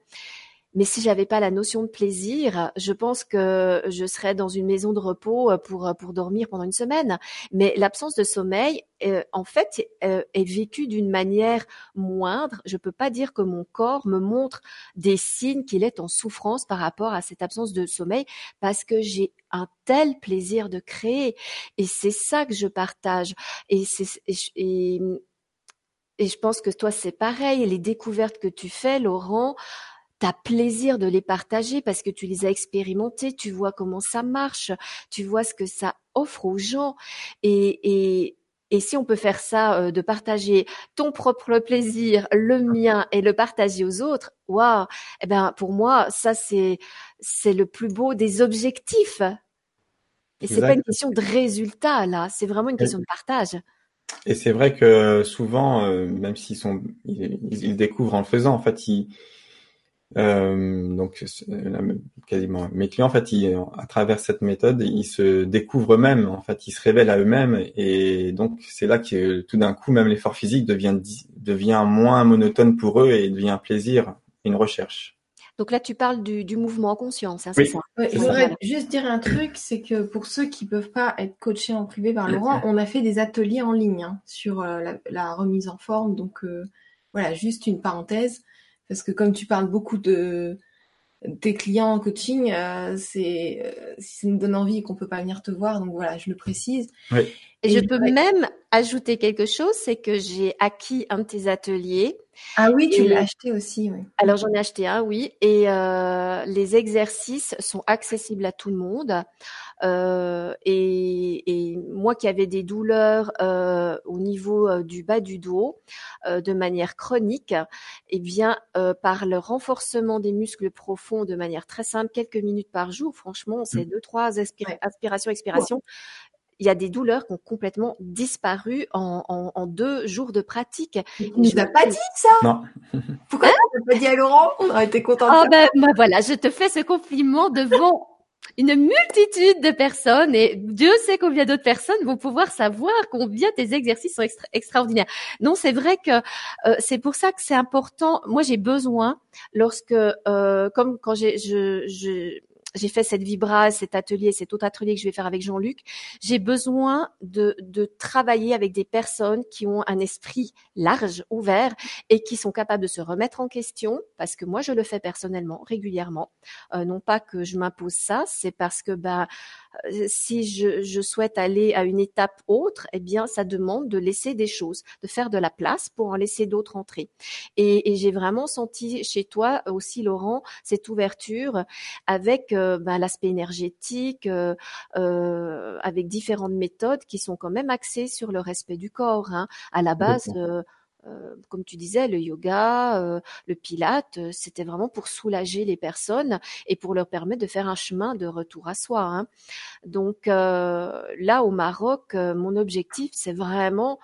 Mais si j'avais pas la notion de plaisir, je pense que je serais dans une maison de repos euh, pour euh, pour dormir pendant une semaine. Mais l'absence de sommeil, euh, en fait, est vécue d'une manière moindre. Je peux pas dire que mon corps me montre des signes qu'il est en souffrance par rapport à cette absence de sommeil, parce que j'ai un tel plaisir de créer. Et c'est ça que je partage. Et c'est et, et je pense que toi c'est pareil. Les découvertes que tu fais, Laurent as plaisir de les partager parce que tu les as expérimentés, tu vois comment ça marche, tu vois ce que ça offre aux gens. Et, et, et si on peut faire ça, euh, de partager ton propre plaisir, le mien et le partager aux autres, waouh Eh ben pour moi, ça c'est c'est le plus beau des objectifs. Et c'est pas une question de résultat là, c'est vraiment une question de partage. Et c'est vrai que souvent, euh, même s'ils sont, ils, ils, découvrent en le faisant, en fait, ils, euh, donc quasiment mes clients en fait ils, à travers cette méthode ils se découvrent eux-mêmes en fait ils se révèlent à eux-mêmes et donc c'est là que tout d'un coup même l'effort physique devient devient moins monotone pour eux et devient un plaisir une recherche. Donc là, tu parles du, du mouvement en conscience, hein, c'est ça Je voudrais juste dire un truc, c'est que pour ceux qui peuvent pas être coachés en privé par Laurent, on a fait des ateliers en ligne hein, sur euh, la, la, remise en forme. Donc euh, voilà, juste une parenthèse, parce que comme tu parles beaucoup de tes clients en coaching, euh, c'est euh, si ça nous donne envie et qu'on peut pas venir te voir, donc voilà, je le précise. Oui. Et, je peux même ajouter quelque chose, c'est que j'ai acquis un de tes ateliers. Ah oui, tu l'as acheté aussi, oui. Alors j'en ai acheté un, oui. Et euh, les exercices sont accessibles à tout le monde. Euh, et, et, moi qui avais des douleurs euh, au niveau du bas du dos euh, de manière chronique, eh bien euh, par le renforcement des muscles profonds de manière très simple, quelques minutes par jour, franchement, c'est mmh. deux trois aspirations, expirations il y a des douleurs qui ont complètement disparu en, en, en deux jours de pratique. Tu nous as pas dit ça? Non. Pourquoi hein tu pas dit à Laurent? On aurait été content. Oh ben, ben, voilà, je te fais ce compliment devant une multitude de personnes et Dieu sait combien d'autres personnes vont pouvoir savoir combien tes exercices sont extra extraordinaires. Non, c'est vrai que euh, c'est pour ça que c'est important. Moi, j'ai besoin lorsque, euh, comme quand j'ai, je, je j'ai fait cette vibra, cet atelier, cet autre atelier que je vais faire avec Jean-Luc, j'ai besoin de, de travailler avec des personnes qui ont un esprit large, ouvert et qui sont capables de se remettre en question, parce que moi je le fais personnellement, régulièrement. Euh, non pas que je m'impose ça, c'est parce que euh, si je, je, souhaite aller à une étape autre, eh bien, ça demande de laisser des choses, de faire de la place pour en laisser d'autres entrer. Et, et j'ai vraiment senti chez toi aussi, Laurent, cette ouverture avec euh, ben, l'aspect énergétique, euh, euh, avec différentes méthodes qui sont quand même axées sur le respect du corps. Hein. À la base, euh, comme tu disais, le yoga, euh, le pilate, euh, c'était vraiment pour soulager les personnes et pour leur permettre de faire un chemin de retour à soi. Hein. Donc là, au Maroc, mon objectif, c'est vraiment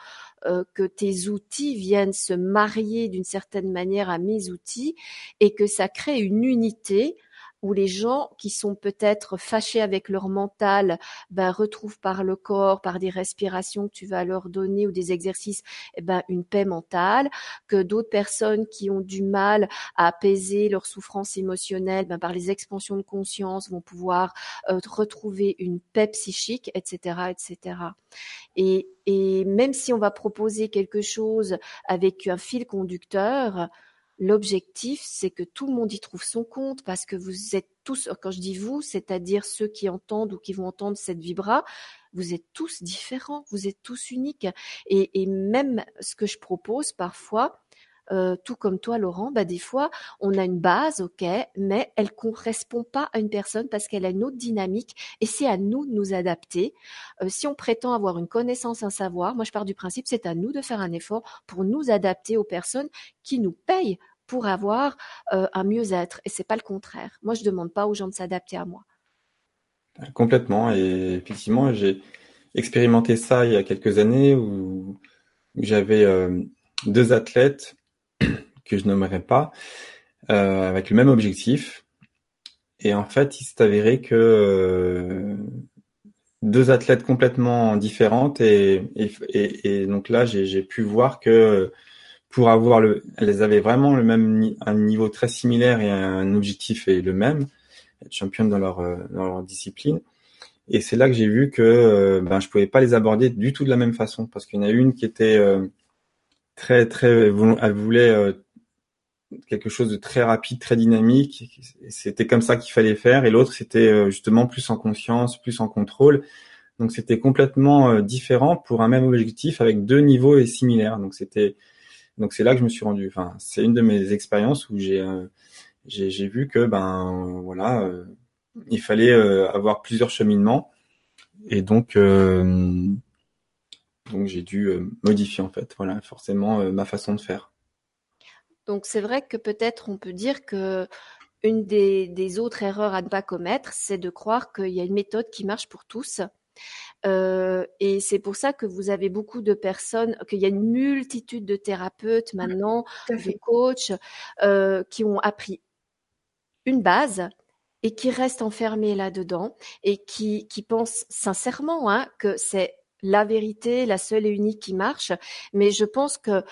que tes outils viennent se marier d'une certaine manière à mes outils et que ça crée une unité où les gens qui sont peut-être fâchés avec leur mental ben, retrouvent par le corps, par des respirations que tu vas leur donner ou des exercices, eh ben, une paix mentale, que d'autres personnes qui ont du mal à apaiser leur souffrance émotionnelle, ben, par les expansions de conscience, vont pouvoir euh, retrouver une paix psychique, etc., etc. Et, et même si on va proposer quelque chose avec un fil conducteur, L'objectif, c'est que tout le monde y trouve son compte parce que vous êtes tous, quand je dis vous, c'est-à-dire ceux qui entendent ou qui vont entendre cette vibra, vous êtes tous différents, vous êtes tous uniques. Et, et même ce que je propose parfois, euh, tout comme toi, Laurent, bah, des fois, on a une base, ok, mais elle correspond pas à une personne parce qu'elle a une autre dynamique et c'est à nous de nous adapter. Euh, si on prétend avoir une connaissance, un savoir, moi je pars du principe, c'est à nous de faire un effort pour nous adapter aux personnes qui nous payent pour avoir euh, un mieux-être et c'est pas le contraire. Moi, je demande pas aux gens de s'adapter à moi. Complètement et effectivement, j'ai expérimenté ça il y a quelques années où j'avais euh, deux athlètes que je nommerai pas, euh, avec le même objectif. Et en fait, il s'est avéré que deux athlètes complètement différentes et donc là, j'ai pu voir que pour avoir le, elles avaient vraiment le même un niveau très similaire et un objectif est le même, être championne dans leur dans leur discipline. Et c'est là que j'ai vu que euh, ben je pouvais pas les aborder du tout de la même façon parce qu'il y en a une qui était très très elle voulait quelque chose de très rapide, très dynamique. C'était comme ça qu'il fallait faire. Et l'autre, c'était euh, justement plus en conscience, plus en contrôle. Donc c'était complètement euh, différent pour un même objectif avec deux niveaux et similaires. Donc c'était donc c'est là que je me suis rendu. Enfin, c'est une de mes expériences où j'ai euh, j'ai vu que ben voilà, il fallait avoir plusieurs cheminements et donc donc j'ai dû modifier en fait. Voilà, forcément ma façon de faire. Donc c'est vrai que peut-être on peut dire que une des, autres erreurs à ne pas commettre, c'est de croire qu'il y a une méthode qui marche pour tous. Euh, et c'est pour ça que vous avez beaucoup de personnes, qu'il y a une multitude de thérapeutes maintenant, de coachs, euh, qui ont appris une base et qui restent enfermés là-dedans et qui, qui pensent sincèrement hein, que c'est la vérité, la seule et unique qui marche. Mais je pense que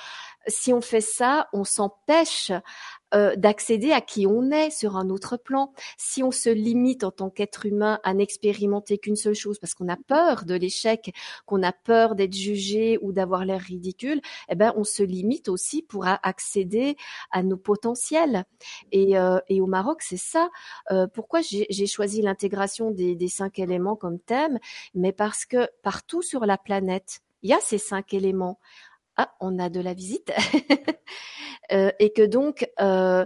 si on fait ça, on s'empêche euh, d'accéder à qui on est sur un autre plan. Si on se limite en tant qu'être humain à n'expérimenter qu'une seule chose parce qu'on a peur de l'échec, qu'on a peur d'être jugé ou d'avoir l'air ridicule, eh ben on se limite aussi pour accéder à nos potentiels. Et, euh, et au Maroc, c'est ça. Euh, pourquoi j'ai choisi l'intégration des, des cinq éléments comme thème? Mais parce que partout sur la planète, il y a ces cinq éléments ah, on a de la visite, euh, et que donc euh,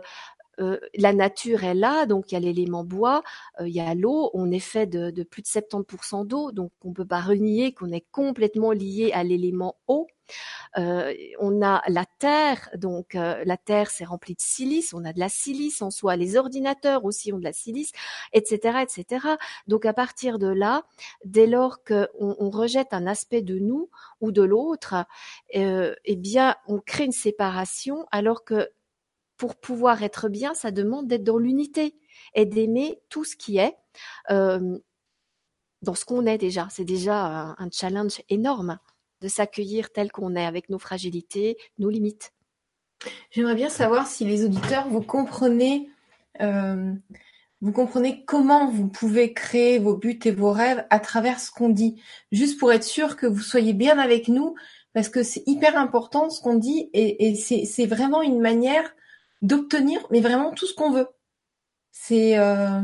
euh, la nature est là, donc il y a l'élément bois, il y a l'eau, on est fait de, plus de 70% d'eau, donc on peut pas renier qu'on est complètement lié à l'élément eau. Euh, on a la Terre, donc euh, la Terre c'est rempli de silice, on a de la silice en soi, les ordinateurs aussi ont de la silice, etc., etc. Donc à partir de là, dès lors qu'on on rejette un aspect de nous ou de l'autre, euh, eh bien on crée une séparation, alors que pour pouvoir être bien, ça demande d'être dans l'unité et d'aimer tout ce qui est. dans ce qu'on est déjà, c'est déjà un challenge énorme de s'accueillir tel qu'on est, avec nos fragilités, nos limites. J'aimerais bien savoir si les auditeurs, vous comprenez, euh, vous comprenez comment vous pouvez créer vos buts et vos rêves à travers ce qu'on dit, juste pour être sûr que vous soyez bien avec nous, parce que c'est hyper important ce qu'on dit et, c'est vraiment une manière d'obtenir, mais vraiment tout ce qu'on veut. C'est euh,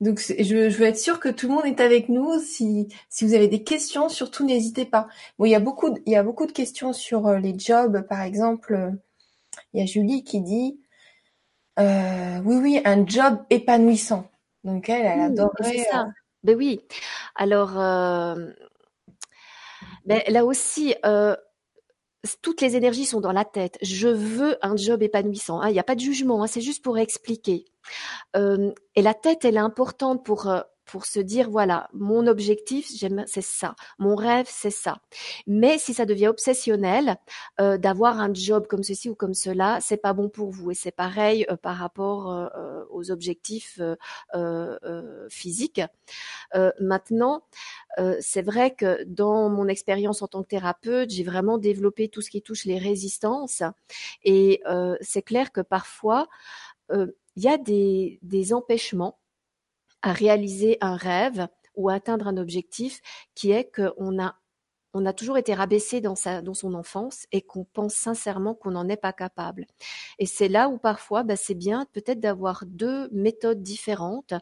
donc je, je, veux être sûre que tout le monde est avec nous. Si, si vous avez des questions, surtout n'hésitez pas. Bon, il y a beaucoup de, il y a beaucoup de questions sur euh, les jobs, par exemple. Il y a Julie qui dit euh, oui oui un job épanouissant. Donc elle, elle adorerait. Ça. Euh, ben oui. Alors euh, ben, là aussi. Toutes les énergies sont dans la tête. Je veux un job épanouissant. Hein. Il n'y a pas de jugement, hein, c'est juste pour expliquer. Euh, et la tête, elle est importante pour euh, pour se dire voilà mon objectif c'est ça. Mon rêve c'est ça. Mais si ça devient obsessionnel euh, d'avoir un job comme ceci ou comme cela c'est pas bon pour vous. Et c'est pareil euh, par rapport euh, aux objectifs physiques. Maintenant c'est vrai que dans mon expérience en tant que thérapeute j'ai vraiment développé tout ce qui touche les résistances. Et c'est clair que parfois il y a des, des empêchements à réaliser un rêve ou à atteindre un objectif qui est qu'on a on a toujours été rabaissé dans, sa, dans son enfance et qu'on pense sincèrement qu'on n'en est pas capable. Et c'est là où parfois, bah, c'est bien peut-être d'avoir deux méthodes différentes.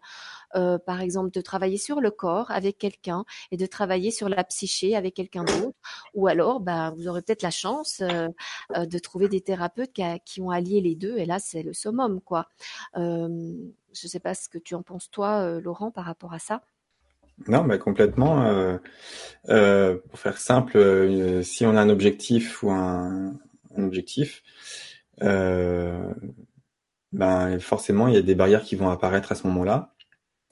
Euh, par exemple, de travailler sur le corps avec quelqu'un et de travailler sur la psyché avec quelqu'un d'autre. Ou alors, bah, vous aurez peut-être la chance euh, euh, de trouver des thérapeutes qui, qui, ont allié les deux. Et là, c'est le summum, quoi. Je ne sais pas ce que tu en penses, toi, Laurent, par rapport à ça. Non, mais complètement. Euh, euh, pour faire simple, euh, si on a un objectif ou un, un objectif, euh, ben forcément il y a des barrières qui vont apparaître à ce moment-là.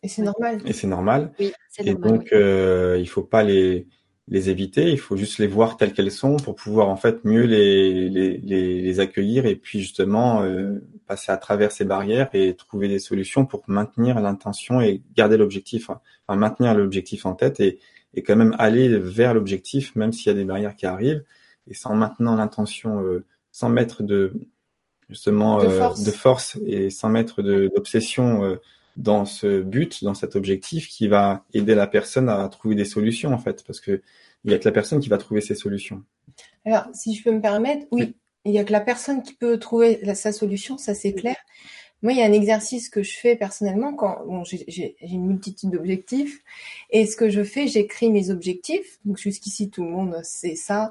Et c'est normal. Et c'est normal. Oui, c'est normal. Et donc euh, il faut pas les les éviter, il faut juste les voir telles qu'elles sont pour pouvoir en fait mieux les les, les, les accueillir et puis justement euh, passer à travers ces barrières et trouver des solutions pour maintenir l'intention et garder l'objectif, hein. enfin maintenir l'objectif en tête et, et quand même aller vers l'objectif même s'il y a des barrières qui arrivent et sans maintenant l'intention, euh, sans mettre de justement de, euh, force. de force. et sans mettre d'obsession euh, dans ce but, dans cet objectif qui va aider la personne à trouver des solutions en fait, parce que il y a que la personne qui va trouver ces solutions. Alors, si je peux me permettre, oui, il y a que la personne qui peut trouver sa solution, ça c'est clair. Moi, il y a un exercice que je fais personnellement quand bon, j'ai une multitude d'objectifs et ce que je fais, j'écris mes objectifs. Donc jusqu'ici, tout le monde sait ça.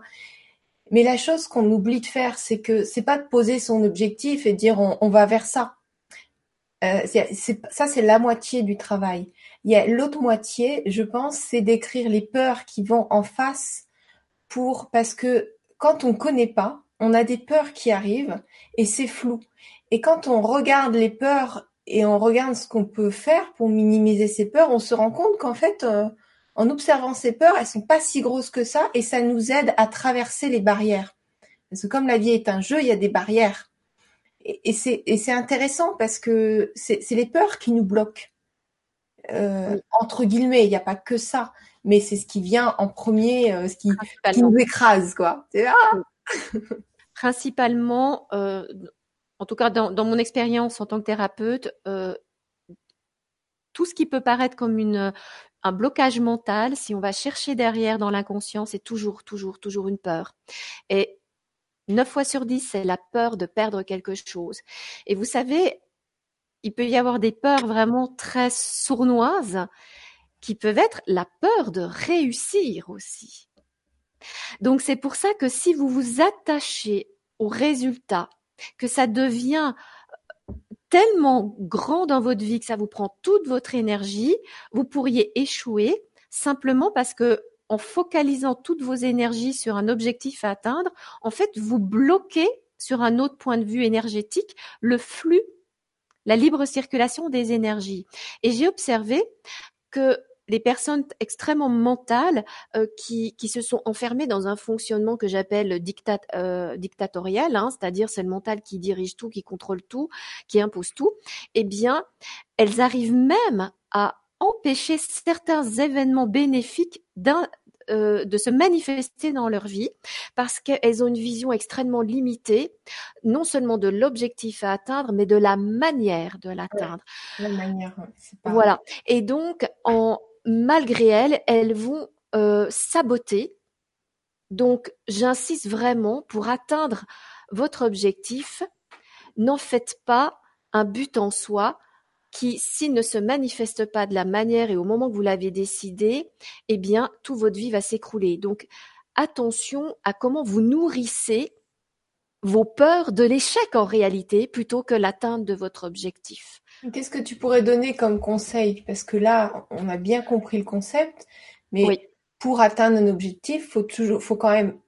Mais la chose qu'on oublie de faire, c'est que c'est pas de poser son objectif et dire on, on va vers ça. Euh, ça, c'est la moitié du travail. Il y a l'autre moitié, je pense, c'est d'écrire les peurs qui vont en face pour parce que quand on connaît pas, on a des peurs qui arrivent et c'est flou. Et quand on regarde les peurs et on regarde ce qu'on peut faire pour minimiser ces peurs, on se rend compte qu'en fait, euh, en observant ces peurs, elles sont pas si grosses que ça et ça nous aide à traverser les barrières. Parce que comme la vie est un jeu, il y a des barrières. Et, c'est intéressant parce que c'est les peurs qui nous bloquent. Euh, entre guillemets, il n'y a pas que ça, mais c'est ce qui vient en premier, euh, ce qui, qui, nous écrase, quoi. Ah principalement, euh, en tout cas dans, mon expérience en tant que thérapeute, euh, tout ce qui peut paraître comme une, un blocage mental, si on va chercher derrière dans l'inconscient, c'est toujours, toujours, toujours une peur. Et 9 fois sur 10, c'est la peur de perdre quelque chose. Et vous savez, il peut y avoir des peurs vraiment très sournoises qui peuvent être la peur de réussir aussi. Donc c'est pour ça que si vous vous attachez au résultat, que ça devient tellement grand dans votre vie que ça vous prend toute votre énergie, vous pourriez échouer simplement parce que en focalisant toutes vos énergies sur un objectif à atteindre, en fait, vous bloquez sur un autre point de vue énergétique le flux, la libre circulation des énergies. Et j'ai observé que les personnes extrêmement mentales euh, qui, qui, se sont enfermées dans un fonctionnement que j'appelle dictat, euh, dictatorial, hein, c'est-à-dire c'est le mental qui dirige tout, qui contrôle tout, qui impose tout, eh bien, elles arrivent même à empêcher certains événements bénéfiques d'un euh, de se manifester dans leur vie parce qu'elles ont une vision extrêmement limitée, non seulement de l'objectif à atteindre, mais de la manière de l'atteindre. la manière, Voilà. Et donc, en, malgré elles, elles vont euh, saboter. Donc, j'insiste vraiment pour atteindre votre objectif, n'en faites pas un but en soi qui, s'il ne se manifeste pas de la manière et au moment que vous l'avez décidé, eh bien, tout votre vie va s'écrouler. Donc, attention à comment vous nourrissez vos peurs de l'échec en réalité plutôt que l'atteinte de votre objectif. Qu'est-ce que tu pourrais donner comme conseil? Parce que là, on a bien compris le concept, mais pour atteindre un objectif, faut toujours, faut quand même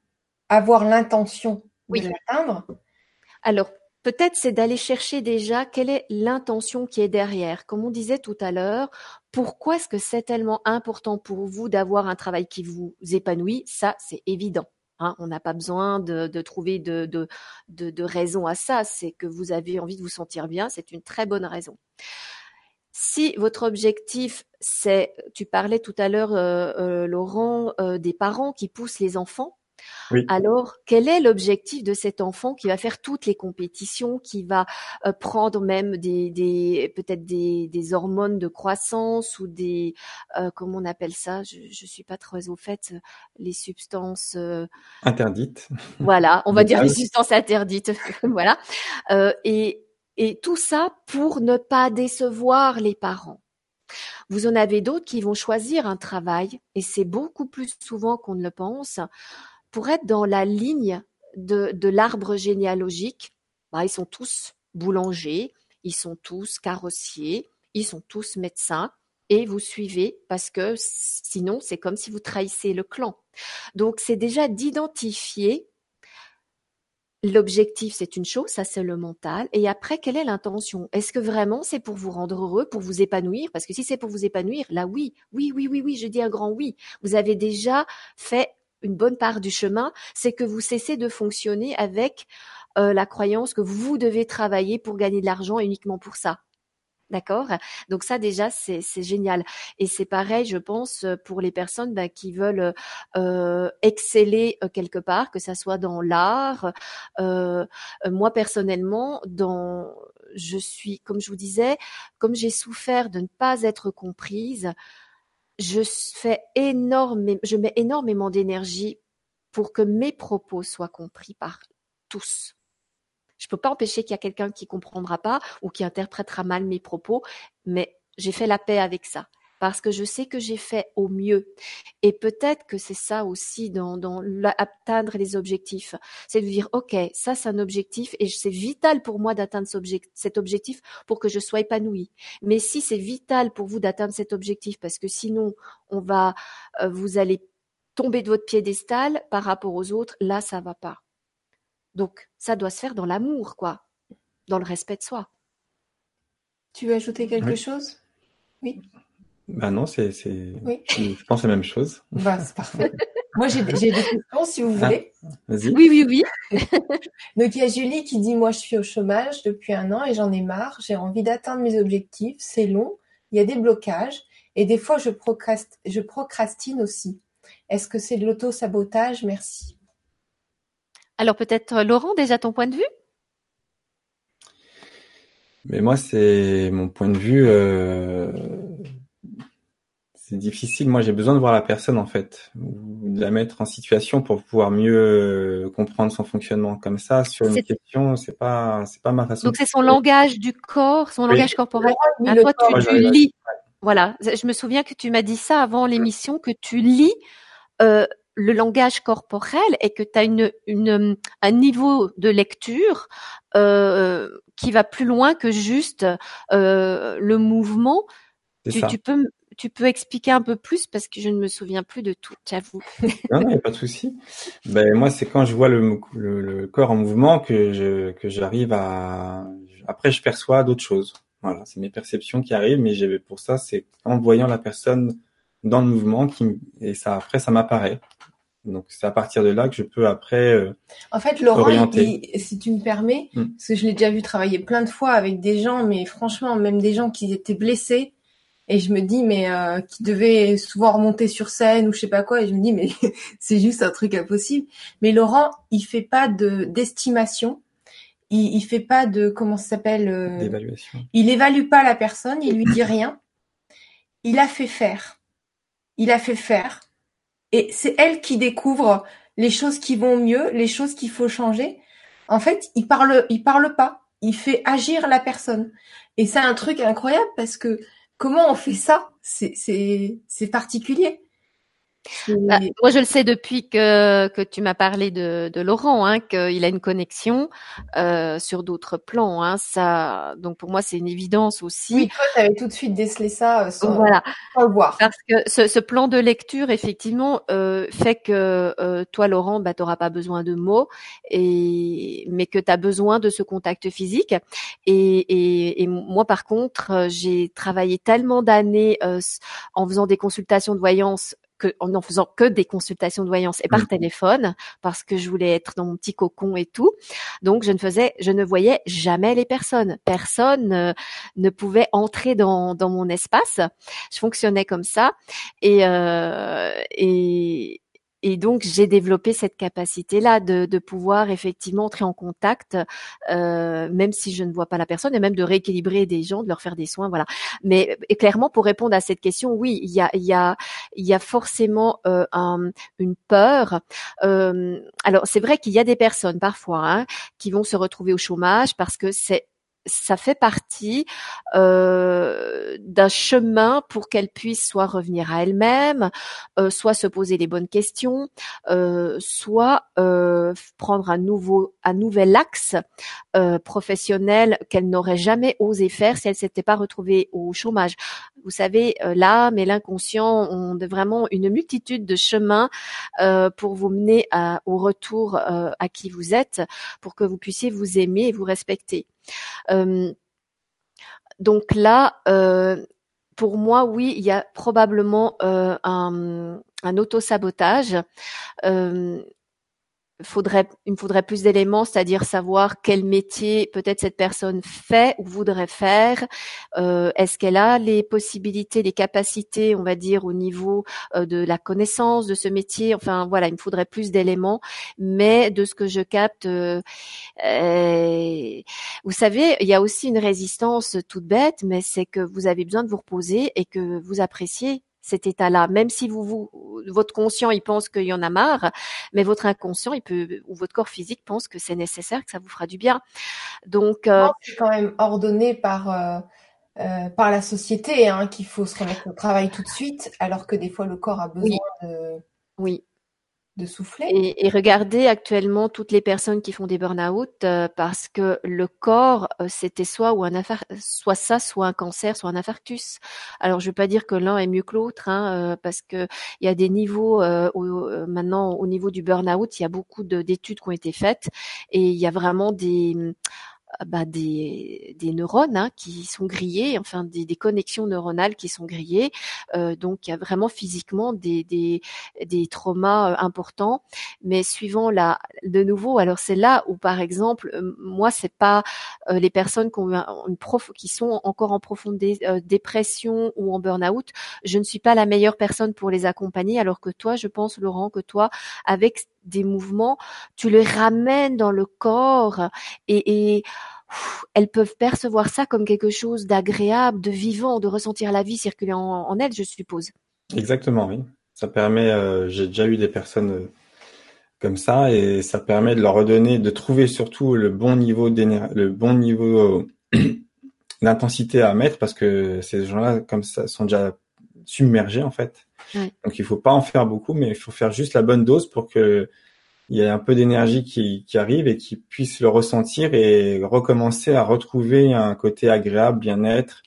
avoir l'intention de l'atteindre. Alors, peut-être c'est d'aller chercher déjà quelle est l'intention qui est derrière. Comme on disait tout à l'heure, pourquoi est-ce que c'est tellement important pour vous d'avoir un travail qui vous épanouit? Ça, c'est évident. Hein, on n'a pas besoin de, trouver de, de, raison à ça. C'est que vous avez envie de vous sentir bien. C'est une très bonne raison. Si votre objectif, c'est, tu parlais tout à l'heure, euh, euh, Laurent, euh, des parents qui poussent les enfants alors, quel est l'objectif de cet enfant qui va faire toutes les compétitions, qui va euh, prendre même des, peut-être des, hormones de croissance ou des euh, comment on appelle ça? Je ne suis pas très au fait. Les substances euh, interdites. Voilà, on va dire les substances interdites. voilà. et et tout ça pour ne pas décevoir les parents. Vous en avez d'autres qui vont choisir un travail, et c'est beaucoup plus souvent qu'on ne le pense, pour être dans la ligne de, l'arbre généalogique, bah, ils sont tous boulangers, ils sont tous carrossiers, ils sont tous médecins, et vous suivez parce que sinon c'est comme si vous trahissez le clan. Donc c'est déjà d'identifier l'objectif, c'est une chose, ça c'est le mental, et après quelle est l'intention? Est-ce que vraiment c'est pour vous rendre heureux, pour vous épanouir? Parce que si c'est pour vous épanouir, là oui, oui, oui, oui, oui, je dis un grand oui. Vous avez déjà fait une bonne part du chemin, c'est que vous cessez de fonctionner avec euh, la croyance que vous devez travailler pour gagner de l'argent uniquement pour ça. D'accord? Donc ça déjà c'est génial et c'est pareil je pense pour les personnes bah, qui veulent euh, exceller euh, quelque part que ça soit dans l'art. moi personnellement dans je suis comme je vous disais comme j'ai souffert de ne pas être comprise je fais énormément, je mets énormément d'énergie pour que mes propos soient compris par tous. Je peux pas empêcher qu'il y a quelqu'un qui comprendra pas ou qui interprétera mal mes propos, mais j'ai fait la paix avec ça parce que je sais que j'ai fait au mieux. Et peut-être que c'est ça aussi dans, dans atteindre les objectifs. C'est de dire, OK, ça c'est un objectif et c'est vital pour moi d'atteindre cet objectif pour que je sois épanouie. Mais si c'est vital pour vous d'atteindre cet objectif parce que sinon on va, euh, vous allez tomber de votre piédestal par rapport aux autres, là ça va pas. Donc ça doit se faire dans l'amour, quoi, dans le respect de soi. Tu veux ajouter quelque chose? Oui. Bah non, c'est, c'est... je pense la même chose. Bah, c'est parfait. Moi, j'ai, des questions, si vous ah, voulez. vas-y. Oui, oui, oui. Donc, il y a Julie qui dit, moi, je suis au chômage depuis un an et j'en ai marre. J'ai envie d'atteindre mes objectifs. C'est long. Il y a des blocages. Et des fois, je, je procrastine aussi. Est-ce que c'est de l'auto-sabotage? Merci. Alors peut-être Laurent, déjà ton point de vue? Mais moi, c'est mon point de vue. Euh, c'est difficile. Moi, j'ai besoin de voir la personne en fait, de la mettre en situation pour pouvoir mieux euh, comprendre son fonctionnement. Comme ça, sur une question, c'est pas, c'est pas ma façon. Donc c'est son langage du corps, son langage corporel. À toi, tu, tu lis. Voilà. Je me souviens que tu m'as dit ça avant l'émission, que tu lis. Euh, le langage corporel et que tu as une, une, un niveau de lecture euh, qui va plus loin que juste euh, le mouvement. Tu, tu, peux tu peux expliquer un peu plus parce que je ne me souviens plus de tout, j'avoue. non, il n'y a pas de souci. Ben, moi, c'est quand je vois le, le, corps en mouvement que je que j'arrive à. Après, je perçois d'autres choses. Voilà, c'est mes perceptions qui arrivent, mais j'ai pour ça, c'est en voyant la personne dans le mouvement qui et ça après ça m'apparaît. Donc c'est à partir de là que je peux après. Euh, en fait, Laurent, si tu me permets, hmm. parce que je l'ai déjà vu travailler plein de fois avec des gens, mais franchement, même des gens qui étaient blessés et je me dis mais euh, qui devait souvent remonter sur scène ou je sais pas quoi. Et je me dis mais c'est juste un truc impossible. Mais Laurent il fait pas de d'estimation. Il, il fait pas de comment ça s'appelle euh, d'évaluation. il évalue pas la personne. Il lui dit rien. Il a fait faire. Il a fait faire. Et c'est elle qui découvre les choses qui vont mieux les choses qu'il faut changer. En fait il parle il parle pas. Il fait agir la personne. Et c'est un truc incroyable parce que Comment on fait ça? C'est particulier. Bah, moi, je le sais depuis que, que tu m'as parlé de, de Laurent, hein, qu'il a une connexion euh, sur d'autres plans. Hein, ça, donc pour moi, c'est une évidence aussi. Oui, toi, tu avais tout de suite décelé ça euh, sans, voilà. le voir. Parce que ce, ce, plan de lecture, effectivement, euh, fait que euh, toi, Laurent, bah, tu n'auras pas besoin de mots, et, mais que tu as besoin de ce contact physique. Et, et, et moi, par contre, euh, j'ai travaillé tellement d'années euh, en faisant des consultations de voyance en n'en faisant que des consultations de voyance et par mmh. téléphone parce que je voulais être dans mon petit cocon et tout. Donc je ne faisais, je ne voyais jamais les personnes. Personne euh, ne pouvait entrer dans, dans mon espace. Je fonctionnais comme ça et euh, et et donc j'ai développé cette capacité-là de, de, pouvoir effectivement entrer en contact, euh, même si je ne vois pas la personne, et même de rééquilibrer des gens, de leur faire des soins, voilà. Mais clairement, pour répondre à cette question, oui, il y a, il y a, il y a forcément euh, un, une peur. Euh, alors c'est vrai qu'il y a des personnes parfois hein, qui vont se retrouver au chômage parce que c'est ça fait partie euh, d'un chemin pour qu'elle puisse soit revenir à elle-même, euh, soit se poser les bonnes questions, euh, soit prendre un nouveau, un nouvel axe professionnel qu'elle n'aurait jamais osé faire si elle s'était pas retrouvée au chômage. Vous savez, l'âme et l'inconscient ont vraiment une multitude de chemins pour vous mener au retour à qui vous êtes, pour que vous puissiez vous aimer et vous respecter. Euh, donc là, euh, pour moi, oui, il y a probablement euh, un, un auto-sabotage il me faudrait plus d'éléments, c'est-à-dire savoir quel métier peut-être cette personne fait ou voudrait faire. Euh, est-ce qu'elle a les possibilités, les capacités, on va dire, au niveau euh, de la connaissance de ce métier? Enfin, voilà, il me faudrait plus d'éléments. Mais de ce que je capte, euh, vous savez, il y a aussi une résistance toute bête, mais c'est que vous avez besoin de vous reposer et que vous appréciez cet état-là, même si vous, vous, votre conscient il pense qu'il y en a marre, mais votre inconscient il peut ou votre corps physique pense que c'est nécessaire, que ça vous fera du bien. Donc euh, c'est quand même ordonné par euh, euh, par la société hein, qu'il faut se remettre au travail tout de suite, alors que des fois le corps a besoin de oui de souffler. Et, et, regardez actuellement toutes les personnes qui font des burn-out euh, parce que le corps, euh, c'était soit ou un soit ça, soit un cancer, soit un infarctus. Alors je veux pas dire que l'un est mieux que l'autre, hein, euh, parce que il y a des niveaux maintenant au niveau du burn-out, il y a beaucoup d'études qui ont été faites et il y a vraiment des bah, des, des neurones hein, qui sont grillés, enfin des, des, connexions neuronales qui sont grillées. Euh, donc il y a vraiment physiquement des, des, des traumas euh, importants. Mais suivant la, de nouveau, alors c'est là où par exemple, euh, moi c'est pas euh, les personnes qui ont une prof, qui sont encore en profonde dépression ou en burn-out, je ne suis pas la meilleure personne pour les accompagner. Alors que toi, je pense Laurent que toi, avec des mouvements, tu les ramènes dans le corps et, elles peuvent percevoir ça comme quelque chose d'agréable, de vivant, de ressentir la vie circuler en, elles, je suppose. Exactement, oui. Ça permet, euh, j'ai déjà eu des personnes euh, comme ça et ça permet de leur redonner, de trouver surtout le bon niveau le bon niveau d'intensité à mettre parce que ces gens-là, comme ça, sont déjà submergés en fait. Donc il faut pas en faire beaucoup, mais il faut faire juste la bonne dose pour que il y ait un peu d'énergie qui, qui arrive et qu'ils puissent le ressentir et recommencer à retrouver un côté agréable, bien-être,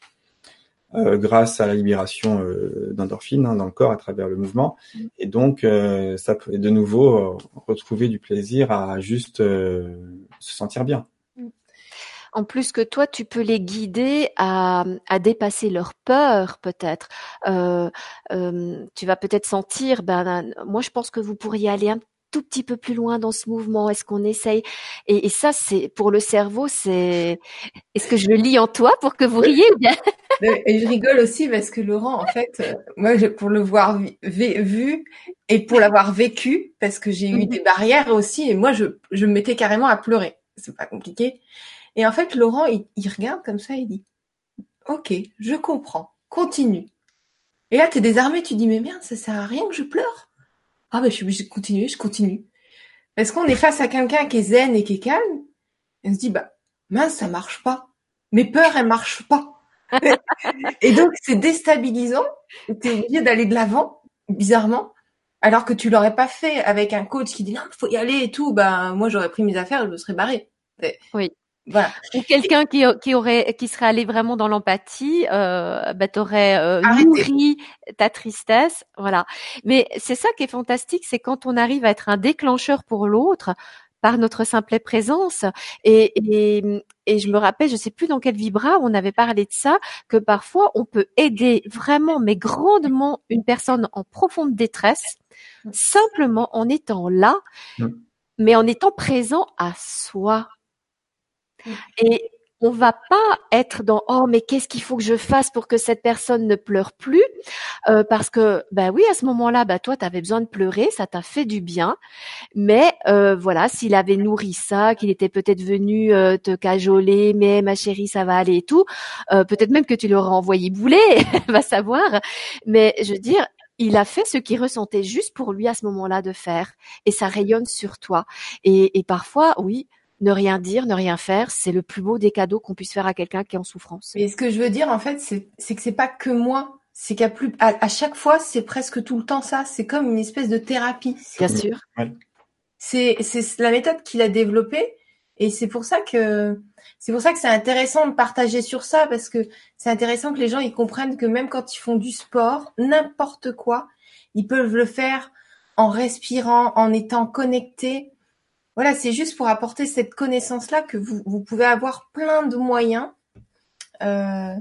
euh, grâce à la libération euh, d'endorphines hein, dans le corps à travers le mouvement. Mm. Et donc, euh, ça peut de nouveau retrouver du plaisir à juste se sentir bien. En plus que toi, tu peux les guider à, à dépasser leur peur, peut-être. tu vas peut-être sentir, ben, moi, je pense que vous pourriez aller un tout petit peu plus loin dans ce mouvement Est-ce qu'on essaye? Et, ça, c'est pour le cerveau, c'est. Est-ce que je le lis en toi pour que vous riez bien? Et je rigole aussi parce que Laurent, en fait, euh, moi, pour le voir vu et pour l'avoir vécu, parce que j'ai eu mhm. des barrières aussi, et moi, je, je me mettais carrément à pleurer. C'est pas compliqué. Et en fait, Laurent, il, il regarde comme ça, il dit, OK, je comprends, continue. Et là, tu es désarmé, tu dis, mais merde, ça sert à rien que je pleure ah ben je suis obligée de continuer, je continue. Est-ce qu'on est face à quelqu'un qui est zen et qui est calme, et on se dit bah mince ça marche pas, mes peurs elles marchent pas. et donc c'est déstabilisant. es obligé d'aller de l'avant, bizarrement, alors que tu l'aurais pas fait avec un coach qui dit non faut y aller et tout. Ben moi j'aurais pris mes affaires, je me serais barré. Oui. Voilà. Ou quelqu'un qui, qui aurait, qui serait allé vraiment dans l'empathie, euh, bah, t'aurais euh, nourri ta tristesse, voilà. Mais c'est ça qui est fantastique, c'est quand on arrive à être un déclencheur pour l'autre par notre simple présence. Et, et, et je me rappelle, je sais plus dans quel vibra on avait parlé de ça, que parfois on peut aider vraiment, mais grandement, une personne en profonde détresse, simplement en étant là, mm. mais en étant présent à soi. Et on va pas être dans oh mais qu'est-ce qu'il faut que je fasse pour que cette personne ne pleure plus euh, parce que ben oui à ce moment-là bah toi tu avais besoin de pleurer ça t'a fait du bien. Mais euh, voilà s'il avait nourri ça qu'il était peut-être venu euh, te cajoler mais ma chérie ça va aller et tout peut-être même que tu l'aurais envoyé bouler va savoir. Mais je veux dire il a fait ce qu'il ressentait juste pour lui à ce moment-là de faire. Et ça rayonne sur toi. Et, et parfois oui ne rien dire, ne rien faire, c'est le plus beau des cadeaux qu'on puisse faire à quelqu'un qui est en souffrance. Et ce que je veux dire, en fait, c'est que c'est pas que moi. C'est qu'à plus, à, chaque fois, c'est presque tout le temps ça. C'est comme une espèce de thérapie. Bien sûr. C'est, c'est la méthode qu'il a développée. Et c'est pour ça que, c'est pour ça que c'est intéressant de partager sur ça parce que c'est intéressant que les gens ils comprennent que même quand ils font du sport, n'importe quoi, ils peuvent le faire en respirant, en étant connectés, voilà, c'est juste pour apporter cette connaissance-là que vous, vous, pouvez avoir plein de moyens. Euh,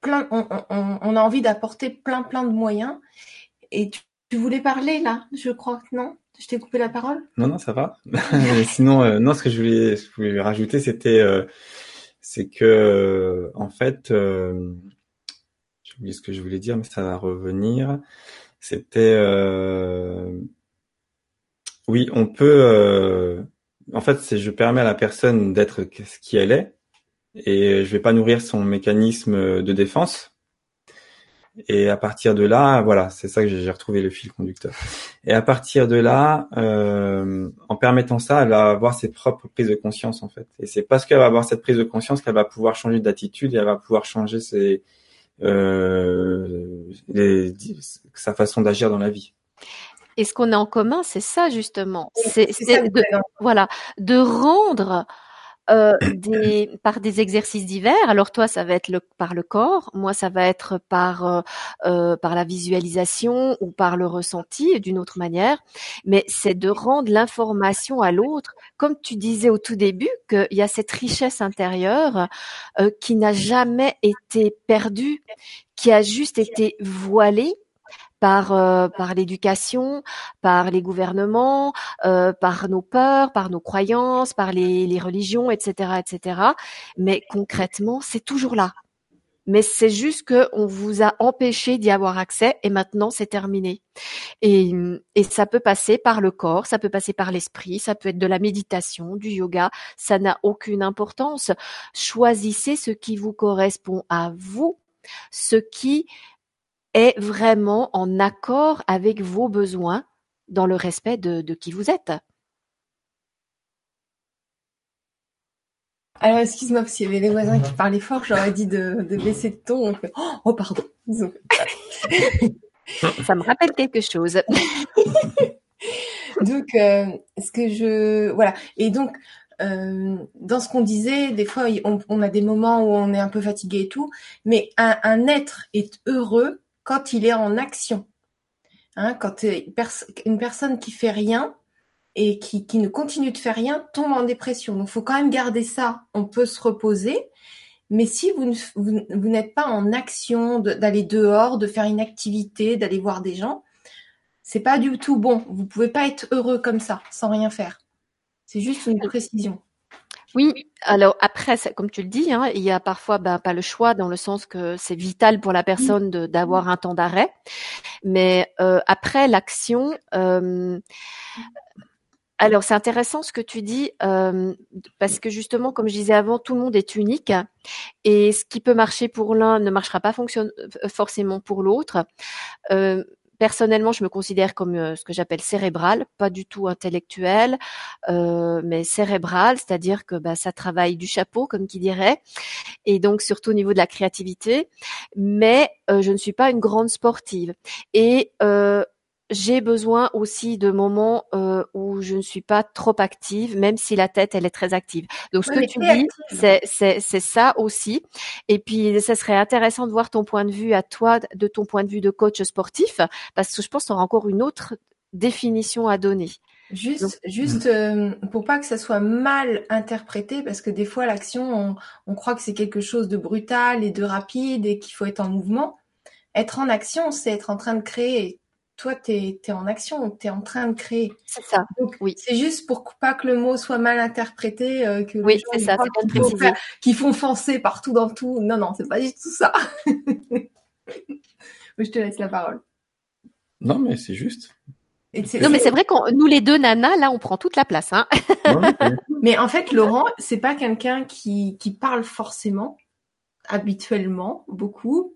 plein, on, a envie d'apporter plein, plein de moyens. Et tu, voulais parler là, je crois que non? Je t'ai coupé la parole? Non, non, ça va. Sinon, euh, non, ce que je voulais, je rajouter, c'était, euh, c'est que, en fait, j'ai oublié ce que je voulais dire, mais ça va revenir. C'était, oui, on peut en fait, c'est je permets à la personne d'être ce qui elle est et je vais pas nourrir son mécanisme de défense. Et à partir de là, voilà, c'est ça que j'ai retrouvé le fil conducteur. Et à partir de là, euh, en permettant ça, elle va avoir ses propres prises de conscience en fait. Et c'est parce qu'elle va avoir cette prise de conscience qu'elle va pouvoir changer d'attitude et elle va pouvoir changer euh, sa façon d'agir dans la vie. Et ce qu'on a en commun, c'est ça justement. C'est de, voilà, de rendre euh, des, par des exercices divers. Alors toi, ça va être le, par le corps, moi, ça va être par euh, euh par la visualisation ou par le ressenti d'une autre manière. Mais c'est de rendre l'information à l'autre, comme tu disais au tout début, qu'il y a cette richesse intérieure euh, qui n'a jamais été perdue, qui a juste été voilée par euh, par l'éducation, par les gouvernements, euh, par nos peurs, par nos croyances, par les, les religions, etc., etc. Mais concrètement, c'est toujours là. mais c'est juste que on vous a empêché d'y avoir accès et maintenant c'est terminé. Et, et ça peut passer par le corps, ça peut passer par l'esprit, ça peut être de la méditation, du yoga, ça n'a aucune importance. Choisissez ce qui vous correspond à vous, ce qui est vraiment en accord avec vos besoins dans le respect de, de qui vous êtes. Alors, excuse-moi, parce qu'il y avait les voisins qui parlaient fort, j'aurais dit de, baisser de ton. Oh, pardon. Ça me rappelle quelque chose. donc, euh, ce que je... Voilà. Et donc, euh, dans ce qu'on disait, des fois, on, a des moments où on est un peu fatigué et tout, mais un, être est heureux quand il est en action. Hein, quand une personne qui fait rien, et qui, qui ne continue de faire rien tombe en dépression. Donc, faut quand même garder ça. On peut se reposer. Mais si vous, vous, n'êtes pas en action d'aller dehors, de faire une activité, d'aller voir des gens, c'est pas du tout bon. Vous pouvez pas être heureux comme ça, sans rien faire. C'est juste une précision. Oui, alors après, comme tu le dis, hein, il y a parfois ben, pas le choix dans le sens que c'est vital pour la personne d'avoir un temps d'arrêt. Mais euh, après l'action, euh, alors c'est intéressant ce que tu dis euh, parce que justement, comme je disais avant, tout le monde est unique et ce qui peut marcher pour l'un ne marchera pas euh, forcément pour l'autre. Euh, personnellement, je me considère comme ce que j'appelle cérébral, pas du tout intellectuel, mais cérébral, c'est-à-dire que bah, ça travaille du chapeau, comme qui dirait, et donc surtout au niveau de la créativité. Mais je ne suis pas une grande sportive. Et j'ai besoin aussi de moments euh, où je ne suis pas trop active, même si la tête elle est très active. Donc ce que tu dis, c'est c'est c'est ça aussi. Et puis ça serait intéressant de voir ton point de vue à toi, de ton point de vue de coach sportif, parce que je pense qu'on aura encore une autre définition à donner. Juste, juste euh, pour pas que ça soit mal interprété, parce que des fois l'action, on, on croit que c'est quelque chose de brutal et de rapide et qu'il faut être en mouvement. Être en action, c'est être en train de créer toi, tu es, en action, tu es en train de créer. C'est ça. oui. C'est juste pour pas que le mot soit mal interprété, euh, que oui, c'est ça, qui font foncer partout dans tout. Non, non, c'est pas du tout ça. je te laisse la parole. Non, mais c'est juste. non, mais c'est vrai qu'on nous les deux nanas, là, on prend toute la place. Hein. mais en fait, Laurent, c'est pas quelqu'un qui, qui parle forcément, habituellement, beaucoup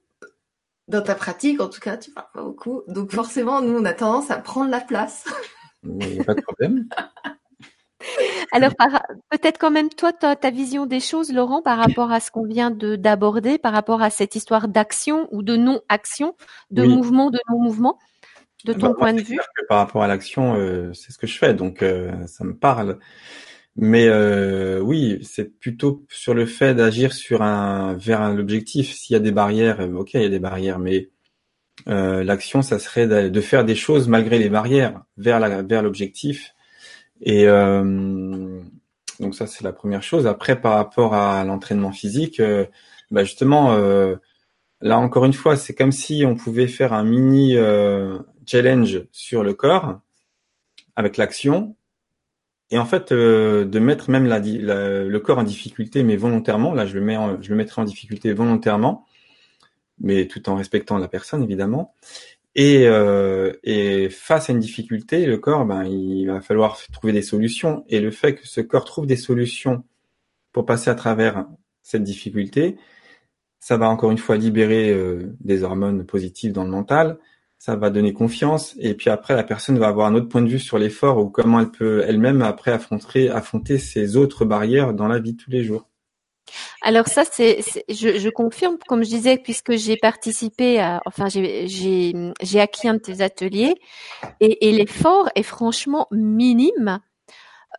dans ta pratique, en tout cas, tu parles pas beaucoup. Donc forcément, nous, on a tendance à prendre la place. Il n'y a pas de problème. Alors, peut-être quand même toi, ta, ta, vision des choses, Laurent, par rapport à ce qu'on vient de d'aborder, par rapport à cette histoire d'action ou de non-action, de mouvement, de non-mouvement, de ton bah, point de vue? par rapport à l'action, euh, c'est ce que je fais, donc euh, ça me parle. Mais euh, oui, c'est plutôt sur le fait d'agir sur un vers l'objectif. S'il y a des barrières, euh, ok, il y a des barrières, mais euh, l'action, ça serait de, faire des choses malgré les barrières vers la vers l'objectif. Et euh, donc ça, c'est la première chose. Après, par rapport à l'entraînement physique, euh, bah justement, euh, là encore une fois, c'est comme si on pouvait faire un mini challenge sur le corps avec l'action et en fait, euh, de mettre même la, le corps en difficulté, mais volontairement, là je le mets, je le mettrai en difficulté volontairement, mais tout en respectant la personne évidemment. Et, euh, et face à une difficulté, le corps, ben, il va falloir trouver des solutions. Et le fait que ce corps trouve des solutions pour passer à travers cette difficulté, ça va encore une fois libérer euh, des hormones positives dans le mental, ça va donner confiance et puis après la personne va avoir un autre point de vue sur l'effort ou comment elle peut elle-même après affronter affronter ses autres barrières dans la vie de tous les jours. Alors ça, c'est, je, je, confirme, comme je disais, puisque j'ai participé à, enfin, j'ai, acquis un de tes ateliers, et, et l'effort est franchement minime.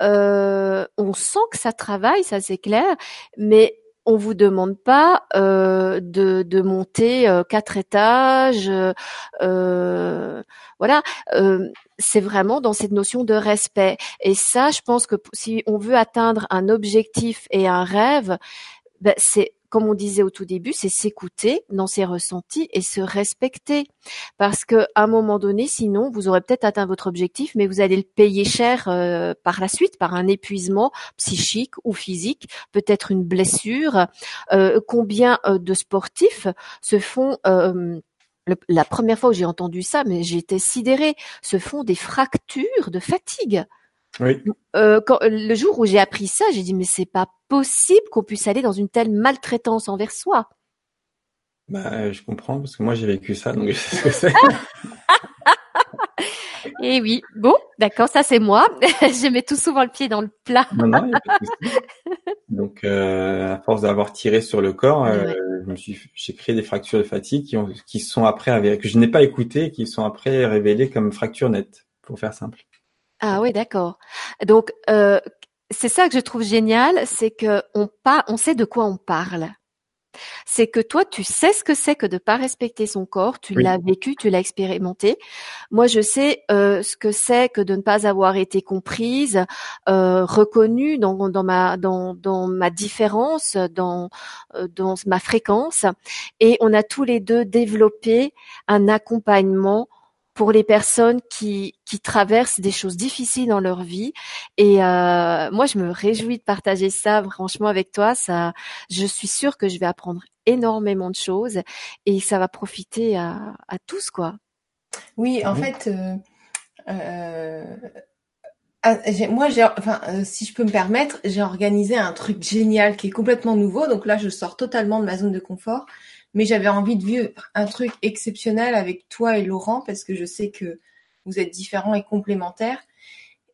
Euh, on sent que ça travaille, ça c'est clair, mais on vous demande pas euh, de, monter euh, quatre étages, euh, voilà. c'est vraiment dans cette notion de respect. Et ça, je pense que si on veut atteindre un objectif et un rêve, ben, c'est comme on disait au tout début, c'est s'écouter dans ses ressentis et se respecter. Parce que à un moment donné, sinon, vous aurez peut-être atteint votre objectif, mais vous allez le payer cher euh, par la suite, par un épuisement psychique ou physique, peut-être une blessure. Euh, combien euh, de sportifs se font la première fois où j'ai entendu ça, mais j'étais sidérée, se font des fractures de fatigue. Oui. Euh, quand, le jour où j'ai appris ça, j'ai dit mais c'est pas possible qu'on puisse aller dans une telle maltraitance envers soi. Bah, je comprends parce que moi j'ai vécu ça, donc je sais ce que c'est. Et eh oui, bon, d'accord, ça c'est moi. je mets tout souvent le pied dans le plat. non, non, donc euh, à force d'avoir tiré sur le corps, euh, je me suis, j'ai créé des fractures de fatigue qui, ont, qui sont après avérées, que je n'ai pas écoutées, qui sont après révélées comme fractures nettes, pour faire simple. Ah oui, d'accord. Donc euh, c'est ça que je trouve génial, c'est que on pas, on sait de quoi on parle. C'est que toi, tu sais ce que c'est que de pas respecter son corps. Tu l'as vécu, tu l'as expérimenté. Moi, je sais euh, ce que c'est que de ne pas avoir été comprise, euh, reconnue dans, dans ma dans, dans ma différence, dans euh, dans ma fréquence. Et on a tous les deux développé un accompagnement pour les personnes qui, qui traversent des choses difficiles dans leur vie. Et euh, moi, je me réjouis de partager ça, franchement, avec toi. Ça, je suis sûre que je vais apprendre énormément de choses et ça va profiter à, à tous, quoi. Oui, en fait, euh, euh, ah, moi, j'ai, enfin, euh, si je peux me permettre, j'ai organisé un truc génial qui est complètement nouveau. Donc là, je sors totalement de ma zone de confort mais j'avais envie de vivre un truc exceptionnel avec toi et Laurent parce que je sais que vous êtes différents et complémentaires.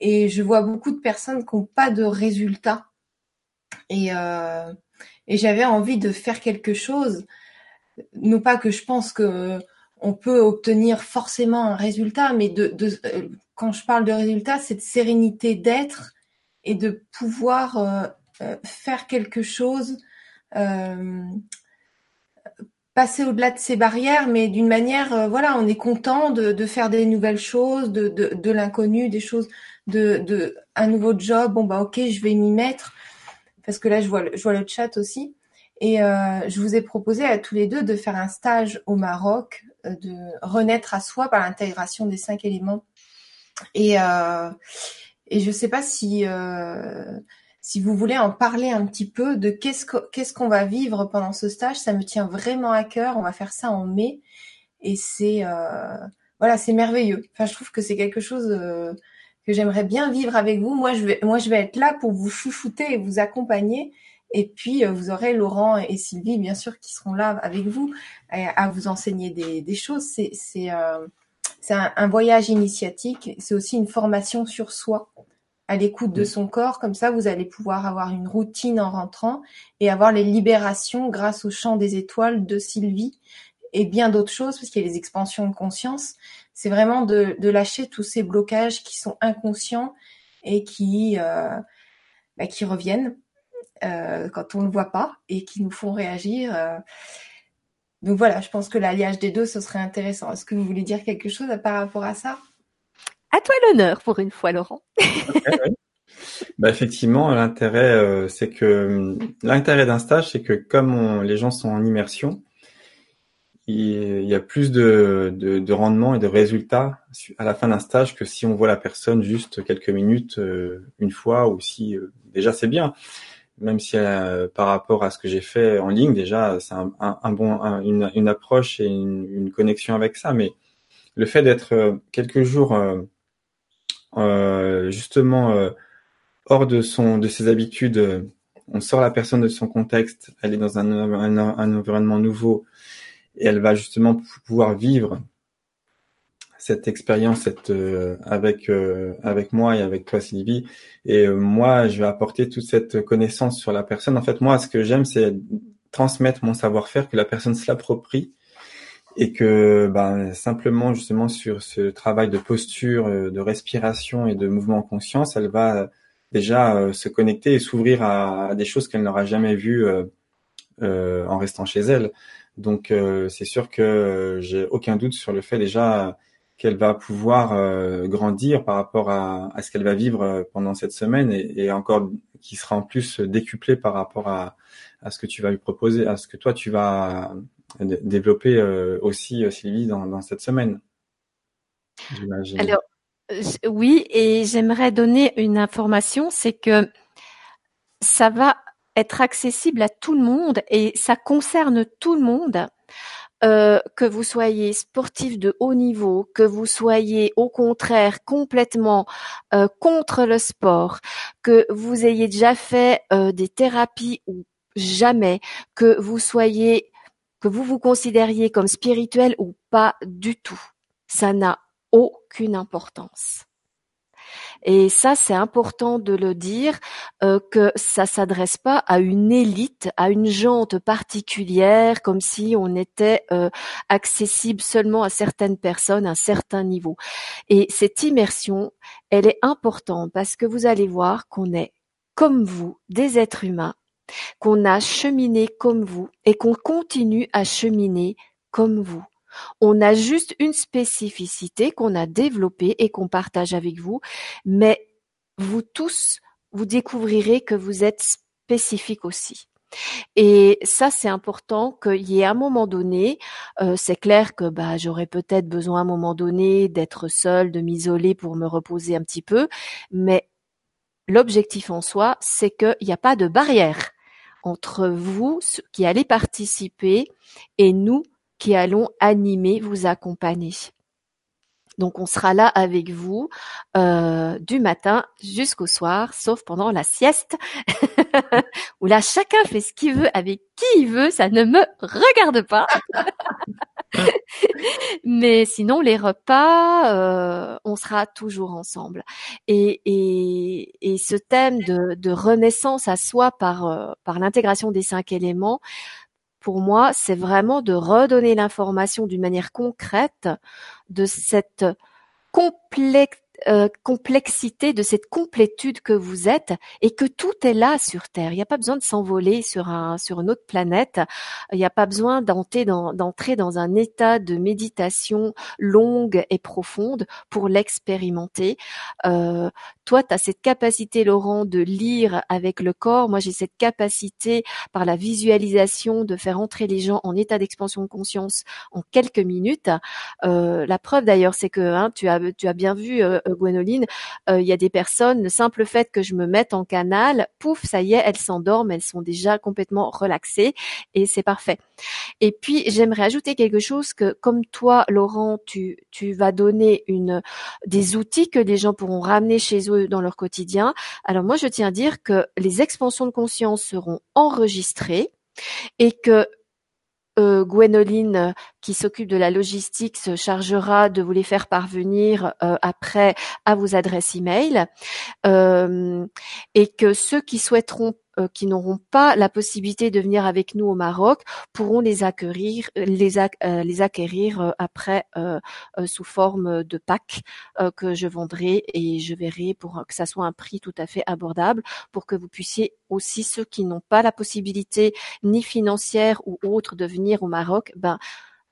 Et je vois beaucoup de personnes qui n'ont pas de résultats. Et, euh, et j'avais envie de faire quelque chose. Non pas que je pense que on peut obtenir forcément un résultat, mais de, euh, quand je parle de résultat, c'est de sérénité d'être et de pouvoir euh, euh faire quelque chose euh, passer au-delà de ces barrières, mais d'une manière, euh, voilà, on est content de, faire des nouvelles choses, de, de, l'inconnu, des choses, de, de un nouveau job. Bon bah ok, je vais m'y mettre parce que là je vois, je vois le chat aussi. Et euh, je vous ai proposé à tous les deux de faire un stage au Maroc, euh, de renaître à soi par l'intégration des cinq éléments. Et et je sais pas si si vous voulez en parler un petit peu de qu'est-ce qu'on va vivre pendant ce stage, ça me tient vraiment à cœur. On va faire ça en mai et c'est euh, voilà, c'est merveilleux. Enfin, je trouve que c'est quelque chose euh, que j'aimerais bien vivre avec vous. Moi, je vais moi je vais être là pour vous chouchouter et vous accompagner. Et puis, euh, vous aurez Laurent et Sylvie, bien sûr, qui seront là avec vous à vous enseigner des, des choses. C'est c'est c'est un, un, voyage initiatique. C'est aussi une formation sur soi à l'écoute de mm. son corps. Comme ça, vous allez pouvoir avoir une routine en rentrant et avoir les libérations grâce au chant des étoiles de Sylvie et bien d'autres choses, parce qu'il y a les expansions de conscience. C'est vraiment de, lâcher tous ces blocages qui sont inconscients et qui, euh, bah, qui reviennent euh, quand on ne le voit pas et qui nous font réagir. Euh. Donc voilà, je pense que l'alliage des deux, ce serait intéressant. Est-ce que vous voulez dire quelque chose par rapport à ça? À toi l'honneur pour une fois, Laurent. bah, effectivement, l'intérêt, euh, c'est que l'intérêt d'un stage, c'est que comme les gens sont en immersion, il, y a plus de, de, rendement et de résultats à la fin d'un stage que si on voit la personne juste quelques minutes euh, une fois ou si euh, déjà c'est bien. Même si par rapport à ce que j'ai fait en ligne, déjà c'est un, bon une, une, approche et une, une, connexion avec ça. Mais le fait d'être quelques jours euh, justement euh, hors de son de ses habitudes. Euh, on sort la personne de son contexte, elle est dans un, un, environnement nouveau et elle va justement pouvoir vivre cette expérience cette, avec avec moi et avec toi Sylvie et moi je vais apporter toute cette connaissance sur la personne en fait moi ce que j'aime c'est transmettre mon savoir-faire que la personne se l'approprie et que ben, simplement justement sur ce travail de posture, euh, de respiration et de mouvement en conscience, elle va déjà euh, se connecter et s'ouvrir à, des choses qu'elle n'aura jamais vues euh, en restant chez elle. Donc c'est sûr que j'ai aucun doute sur le fait déjà qu'elle va pouvoir grandir par rapport à, à ce qu'elle va vivre pendant cette semaine et, et, encore qui sera en plus décuplé par rapport à, à ce que tu vas lui proposer, à ce que toi tu vas développer aussi Sylvie dans, cette semaine. Alors oui, et j'aimerais donner une information, c'est que ça va être accessible à tout le monde et ça concerne tout le monde. Euh, que vous soyez sportif de haut niveau, que vous soyez au contraire complètement euh, contre le sport, que vous ayez déjà fait euh, des thérapies ou jamais, que vous soyez, que vous vous considériez comme spirituel ou pas du tout, ça n'a aucune importance. Et ça, c'est important de le dire, euh, que ça s'adresse pas à une élite, à une jante particulière, comme si on était euh, accessible seulement à certaines personnes, à un certain niveau. Et cette immersion, elle est importante parce que vous allez voir qu'on est comme vous, des êtres humains, qu'on a cheminé comme vous et qu'on continue à cheminer comme vous. On a juste une spécificité qu'on a développée et qu'on partage avec vous, mais vous tous, vous découvrirez que vous êtes spécifiques aussi. Et ça, c'est important qu'il y ait un moment donné, euh, c'est clair que bah, j'aurais peut-être besoin à un moment donné d'être seule, de m'isoler pour me reposer un petit peu, mais l'objectif en soi, c'est qu'il n'y a pas de barrière entre vous qui allez participer et nous qui allons animer, vous accompagner. Donc on sera là avec vous euh, du matin jusqu'au soir, sauf pendant la sieste, où là chacun fait ce qu'il veut avec qui il veut, ça ne me regarde pas. Mais sinon les repas, euh, on sera toujours ensemble. Et, et, ce thème de, de, renaissance à soi par, euh, par l'intégration des cinq éléments, pour moi, c'est vraiment de redonner l'information d'une manière concrète de cette complexe euh, complexité de cette complétude que vous êtes et que tout est là sur Terre. Il n'y a pas besoin de s'envoler sur un sur une autre planète. Il n'y a pas besoin d'entrer dans, d'entrer dans un état de méditation longue et profonde pour l'expérimenter. Euh, toi, tu as cette capacité, Laurent, de lire avec le corps. Moi, j'ai cette capacité par la visualisation de faire entrer les gens en état d'expansion de conscience en quelques minutes. Euh, la preuve d'ailleurs, c'est que hein, tu as tu as bien vu euh, Gwénoline, euh, il y a des personnes, le simple fait que je me mette en canal, pouf, ça y est, elles s'endorment, elles sont déjà complètement relaxées et c'est parfait. Et puis j'aimerais ajouter quelque chose que comme toi, Laurent, tu, vas donner des outils que les gens pourront ramener chez eux dans leur quotidien. Alors moi, je tiens à dire que les expansions de conscience seront enregistrées et que Gwénoline, qui s'occupe de la logistique, se chargera de vous les faire parvenir euh, après à vos adresses email, euh, et que ceux qui souhaiteront euh, qui n'auront pas la possibilité de venir avec nous au Maroc pourront les acquérir, les, euh, les acquérir euh, après sous forme de pack que je vendrai et je verrai pour que ça soit un prix tout à fait abordable pour que vous puissiez aussi ceux qui n'ont pas la possibilité ni financière ou autre de venir au Maroc, ben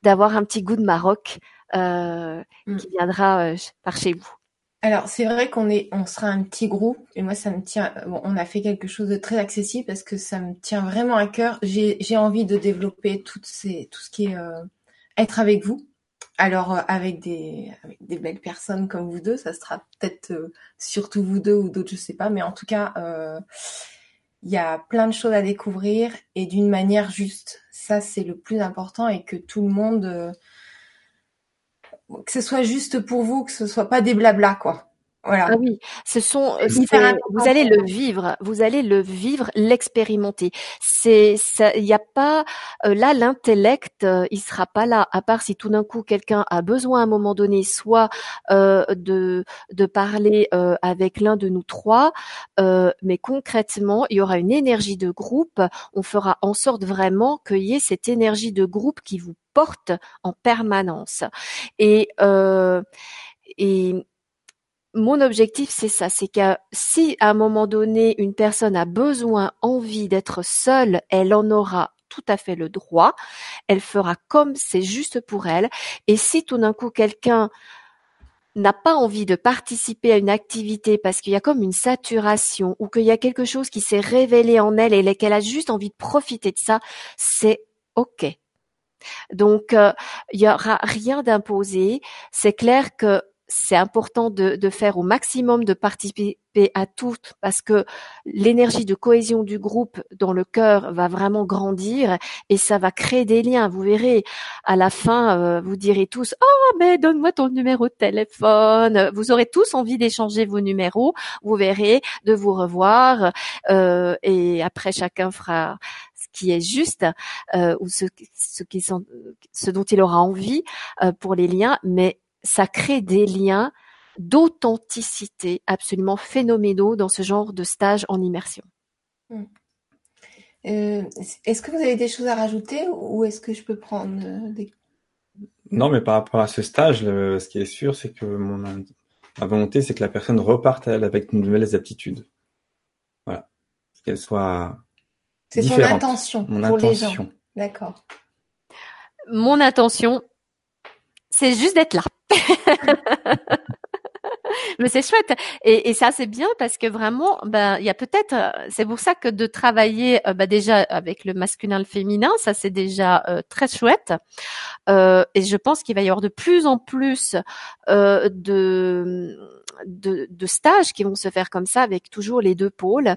d'avoir un petit goût de Maroc euh, mm. qui viendra par chez vous. Alors c'est vrai qu'on est, on sera un petit groupe et moi ça me tient. Bon, on a fait quelque chose de très accessible parce que ça me tient vraiment à cœur. J'ai, envie de développer toutes ces, tout ce qui est euh, être avec vous. Alors euh, avec des, avec des belles personnes comme vous deux, ça sera peut-être euh, surtout vous deux ou d'autres, je sais pas, mais en tout cas il y a plein de choses à découvrir et d'une manière juste. Ça c'est le plus important et que tout le monde que ce soit juste pour vous, que ce soit pas des blabla, quoi. Voilà. Ah oui, ce sont vous allez le vivre, vous allez le vivre, l'expérimenter. C'est ça, il n'y a pas euh, là l'intellect, euh, il sera pas là à part si tout d'un coup quelqu'un a besoin à un moment donné soit euh, de de parler avec l'un de nous trois, mais concrètement il y aura une énergie de groupe. On fera en sorte vraiment qu'il y ait cette énergie de groupe qui vous porte en permanence et et mon objectif, c'est ça, c'est que si à un moment donné une personne a besoin, envie d'être seule, elle en aura tout à fait le droit. Elle fera comme c'est juste pour elle. Et si tout d'un coup quelqu'un n'a pas envie de participer à une activité parce qu'il y a comme une saturation ou qu'il y a quelque chose qui s'est révélé en elle et qu'elle a juste envie de profiter de ça, c'est OK. Donc, euh, il y aura rien d'imposé. C'est clair que c'est important de, de, faire au maximum de participer à tout parce que l'énergie de cohésion du groupe dans le cœur va vraiment grandir et ça va créer des liens. Vous verrez, à la fin, euh, vous direz tous "Oh, mais donne-moi ton numéro de téléphone." Vous aurez tous envie d'échanger vos numéros. Vous verrez, de vous revoir euh, et après chacun fera ce qui est juste euh, ou ce, ce, qui ce dont il aura envie euh, pour les liens, mais ça crée des liens d'authenticité absolument phénoménaux dans ce genre de stage en immersion. Hmm. Euh, est-ce que vous avez des choses à rajouter ou est-ce que je peux prendre euh, des... Non, mais par rapport à ce stage, ce qui est sûr, c'est que mon ma volonté, c'est que la personne reparte avec de nouvelles aptitudes. Voilà. Qu'elle soit C'est son intention mon pour intention. les gens. D'accord. Mon intention, c'est juste d'être là. Mais c'est chouette. Et, et ça c'est bien parce que vraiment ben il y a peut-être c'est pour ça que de travailler euh, ben, déjà avec le masculin le féminin ça c'est déjà euh, très chouette. Euh, et je pense qu'il va y avoir de plus en plus euh, de, de, de stages qui vont se faire comme ça avec toujours les deux pôles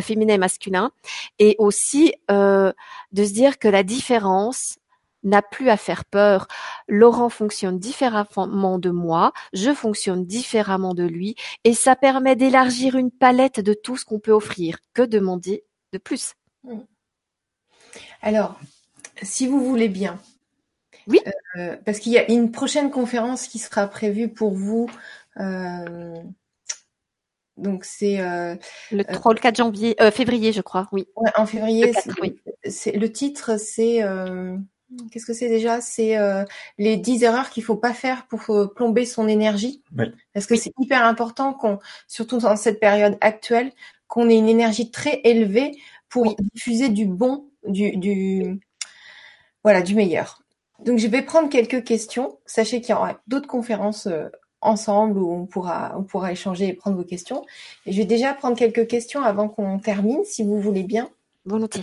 féminin et masculin. Et aussi de se dire que la différence n'a plus à faire peur. Laurent fonctionne différemment de moi, je fonctionne différemment de lui, et ça permet d'élargir une palette de tout ce qu'on peut offrir. Que demander de plus? Mmh. Alors, si vous voulez bien. Oui. Euh, parce qu'il y a une prochaine conférence qui sera prévue pour vous. Euh, donc c'est euh, le 3 ou le 4 janvier, février, je crois. Oui. en février. Le, le titre, c'est Qu'est-ce que c'est déjà? C'est euh, les 10 erreurs qu'il faut pas faire pour euh, plomber son énergie. Parce que c'est hyper important qu'on, surtout dans cette période actuelle, qu'on ait une énergie très élevée pour diffuser du bon, du, du, voilà, du meilleur. Donc je vais prendre quelques questions. Sachez qu'il y aura d'autres conférences euh, ensemble où on pourra, on pourra échanger et prendre vos questions. Et je vais déjà prendre quelques questions avant qu'on termine, si vous voulez bien. Volontiers.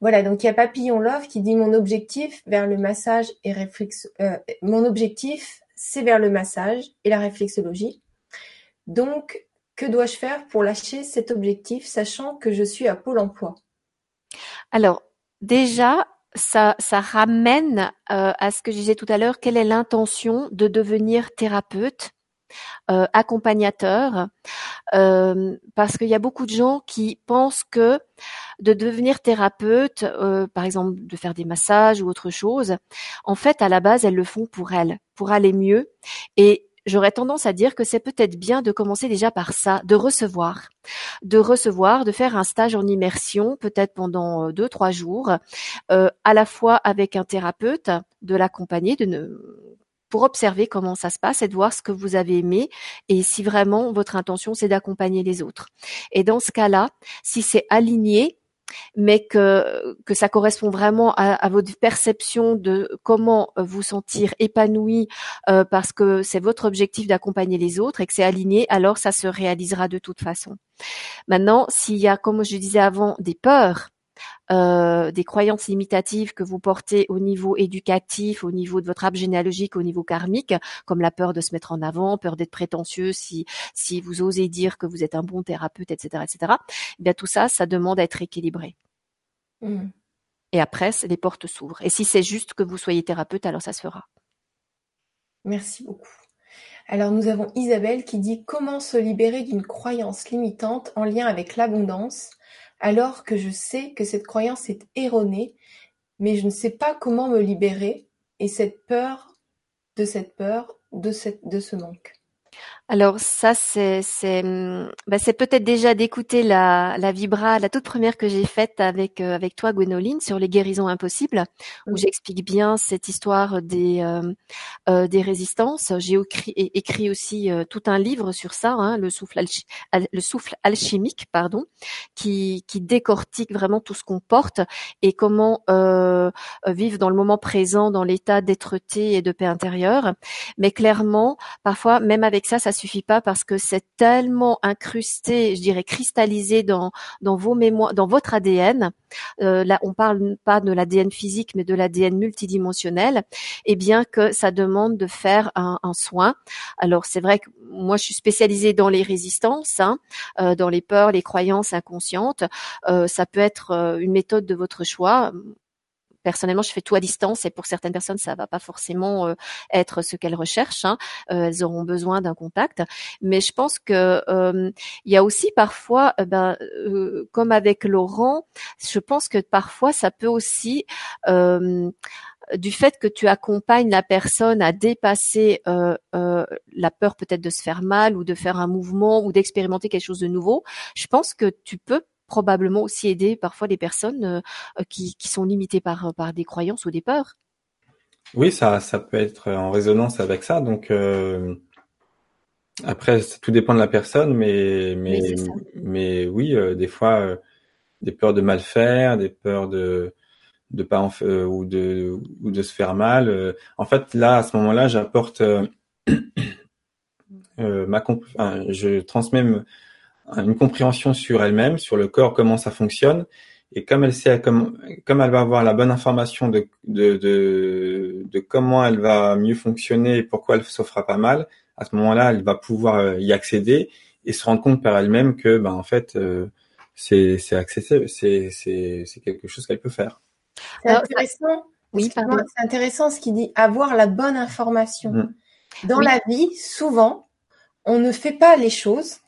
Voilà, donc il y a Papillon Love qui dit mon objectif vers le massage et euh, mon objectif c'est vers le massage et la réflexologie. Donc, que dois-je faire pour lâcher cet objectif, sachant que je suis à Pôle Emploi? Alors, déjà, ça, ça ramène euh, à ce que je disais tout à l'heure. Quelle est l'intention de devenir thérapeute? Euh, accompagnateur, euh, parce qu'il y a beaucoup de gens qui pensent que de devenir thérapeute, euh, par exemple de faire des massages ou autre chose, en fait à la base elles le font pour elles, pour aller mieux. Et j'aurais tendance à dire que c'est peut-être bien de commencer déjà par ça, de recevoir, de recevoir, de faire un stage en immersion, peut-être pendant deux trois jours, à la fois avec un thérapeute, de l'accompagner, de ne pour observer comment ça se passe et de voir ce que vous avez aimé et si vraiment votre intention c'est d'accompagner les autres. Et dans ce cas-là, si c'est aligné, mais que, que ça correspond vraiment à, votre perception de comment vous sentir épanoui euh, parce que c'est votre objectif d'accompagner les autres et que c'est aligné, alors ça se réalisera de toute façon. Maintenant, s'il y a, comme je disais avant, des peurs, euh, des croyances limitatives que vous portez au niveau éducatif, au niveau de votre arbre généalogique, au niveau karmique, comme la peur de se mettre en avant, peur d'être prétentieux, si si vous osez dire que vous êtes un bon thérapeute, etc., etc. Eh bien tout ça, ça demande à être équilibré. Mmh. Et après, les portes s'ouvrent. Et si c'est juste que vous soyez thérapeute, alors ça se fera. Merci beaucoup. Alors nous avons Isabelle qui dit comment se libérer d'une croyance limitante en lien avec l'abondance? Alors que je sais que cette croyance est erronée, mais je ne sais pas comment me libérer et cette peur de cette peur, de, de ce manque. Alors ça, c'est c'est bah, c'est peut-être déjà d'écouter la la vibra, la toute première que j'ai faite avec euh, avec toi, Gwénoline, sur les guérisons impossibles, où j'explique bien cette histoire des euh, euh, des résistances. J'ai écrit, écrit aussi tout un livre sur ça, hein, le souffle le souffle alchimique, pardon, qui qui décortique vraiment tout ce qu'on porte et comment vivre dans le moment présent, dans l'état d'être-té et de paix intérieure. Mais clairement, parfois, même avec ça, ça suffit pas parce que c'est tellement incrusté, je dirais cristallisé dans dans vos mémoires, dans votre ADN. Euh, là, on parle pas de l'ADN physique, mais de l'ADN multidimensionnel. Et eh bien que ça demande de faire un, un soin. Alors c'est vrai que moi, je suis spécialisée dans les résistances, hein, euh, dans les peurs, les croyances inconscientes. Euh, ça peut être euh, une méthode de votre choix personnellement, je fais tout à distance et pour certaines personnes, ça va pas forcément euh, être ce qu'elles recherchent. Hein. Euh, elles auront besoin d'un contact. Mais je pense que euh, il y a aussi parfois, ben, comme avec Laurent, je pense que parfois ça peut aussi du fait que tu accompagnes la personne à dépasser euh, la peur peut-être de se faire mal ou de faire un mouvement ou d'expérimenter quelque chose de nouveau, je pense que tu peux probablement aussi aider parfois les personnes euh, euh, qui, qui sont limitées par, par des croyances ou des peurs. Oui, ça, ça peut être en résonance avec ça. Donc euh, après, tout dépend de la personne, mais mais mais, oui, des fois, des peurs de mal faire, des peurs de de pas en, ou de ou de se faire mal. en fait, là, à ce moment-là, j'apporte ma enfin, je transmets une compréhension sur elle-même, sur le corps, comment ça fonctionne. Et comme elle sait, comme, comme elle va avoir la bonne information de, de, de, de comment elle va mieux fonctionner et pourquoi elle se fera pas mal, à ce moment-là, elle va pouvoir euh, y accéder et se rendre compte par elle-même que, ben, en fait, euh, c'est, c'est accessible, c'est, c'est, c'est quelque chose qu'elle peut faire. C'est intéressant. Oui, c'est intéressant ce qu'il dit, avoir la bonne information. Mm. Dans la vie, souvent, on ne fait pas les choses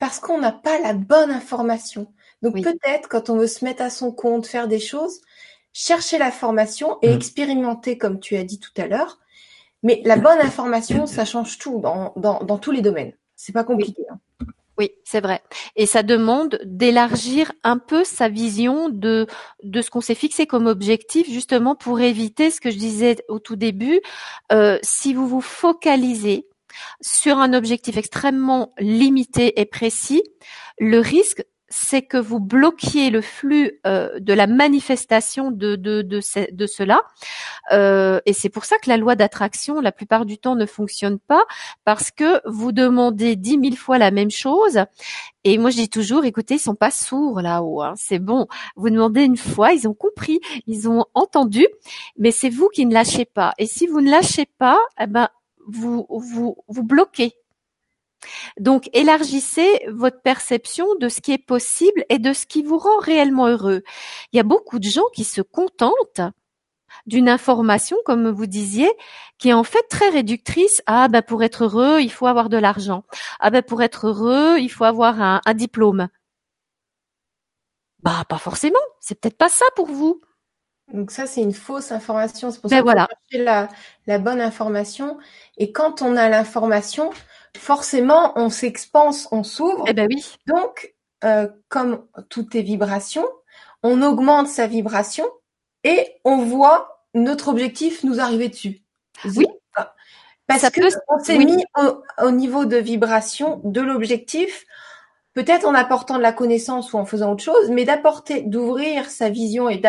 parce qu'on n'a pas la bonne information. Donc peut-être quand on veut se mettre à son compte, faire des choses, chercher la formation et mmh. expérimenter comme tu as dit tout à l'heure. Mais la bonne information, ça change tout dans, dans, dans tous les domaines. C'est pas compliqué. Hein. Oui, c'est vrai. Et ça demande d'élargir un peu sa vision de de ce qu'on s'est fixé comme objectif, justement pour éviter ce que je disais au tout début. Euh, si vous vous focalisez sur un objectif extrêmement limité et précis, le risque c'est que vous bloquiez le flux euh, de la manifestation de, de, de, de cela. Euh, et c'est pour ça que la loi d'attraction, la plupart du temps, ne fonctionne pas, parce que vous demandez dix mille fois la même chose. Et moi, je dis toujours, écoutez, ils sont pas sourds là-haut. Hein, c'est bon. Vous demandez une fois, ils ont compris, ils ont entendu, mais c'est vous qui ne lâchez pas. Et si vous ne lâchez pas, eh ben, vous, vous, bloquez. Donc, élargissez votre perception de ce qui est possible et de ce qui vous rend réellement heureux. Il y a beaucoup de gens qui se contentent d'une information, comme vous disiez, qui est en fait très réductrice. Ah ben pour être heureux, il faut avoir de l'argent. Ah ben pour être heureux, il faut avoir un, un diplôme. Bah pas forcément. C'est peut-être pas ça pour vous. Donc ça, c'est une fausse information. C'est pour ben ça voilà. chercher la, la bonne information. Et quand on a l'information, forcément, on s'expanse, on s'ouvre. Eh ben oui. Donc, euh, comme toutes est vibration, on augmente sa vibration et on voit notre objectif nous arriver dessus. Oui. Parce que on s'est mis au, au, niveau de vibration de l'objectif peut-être en apportant de la connaissance ou en faisant autre chose, mais d'apporter, d'ouvrir sa vision et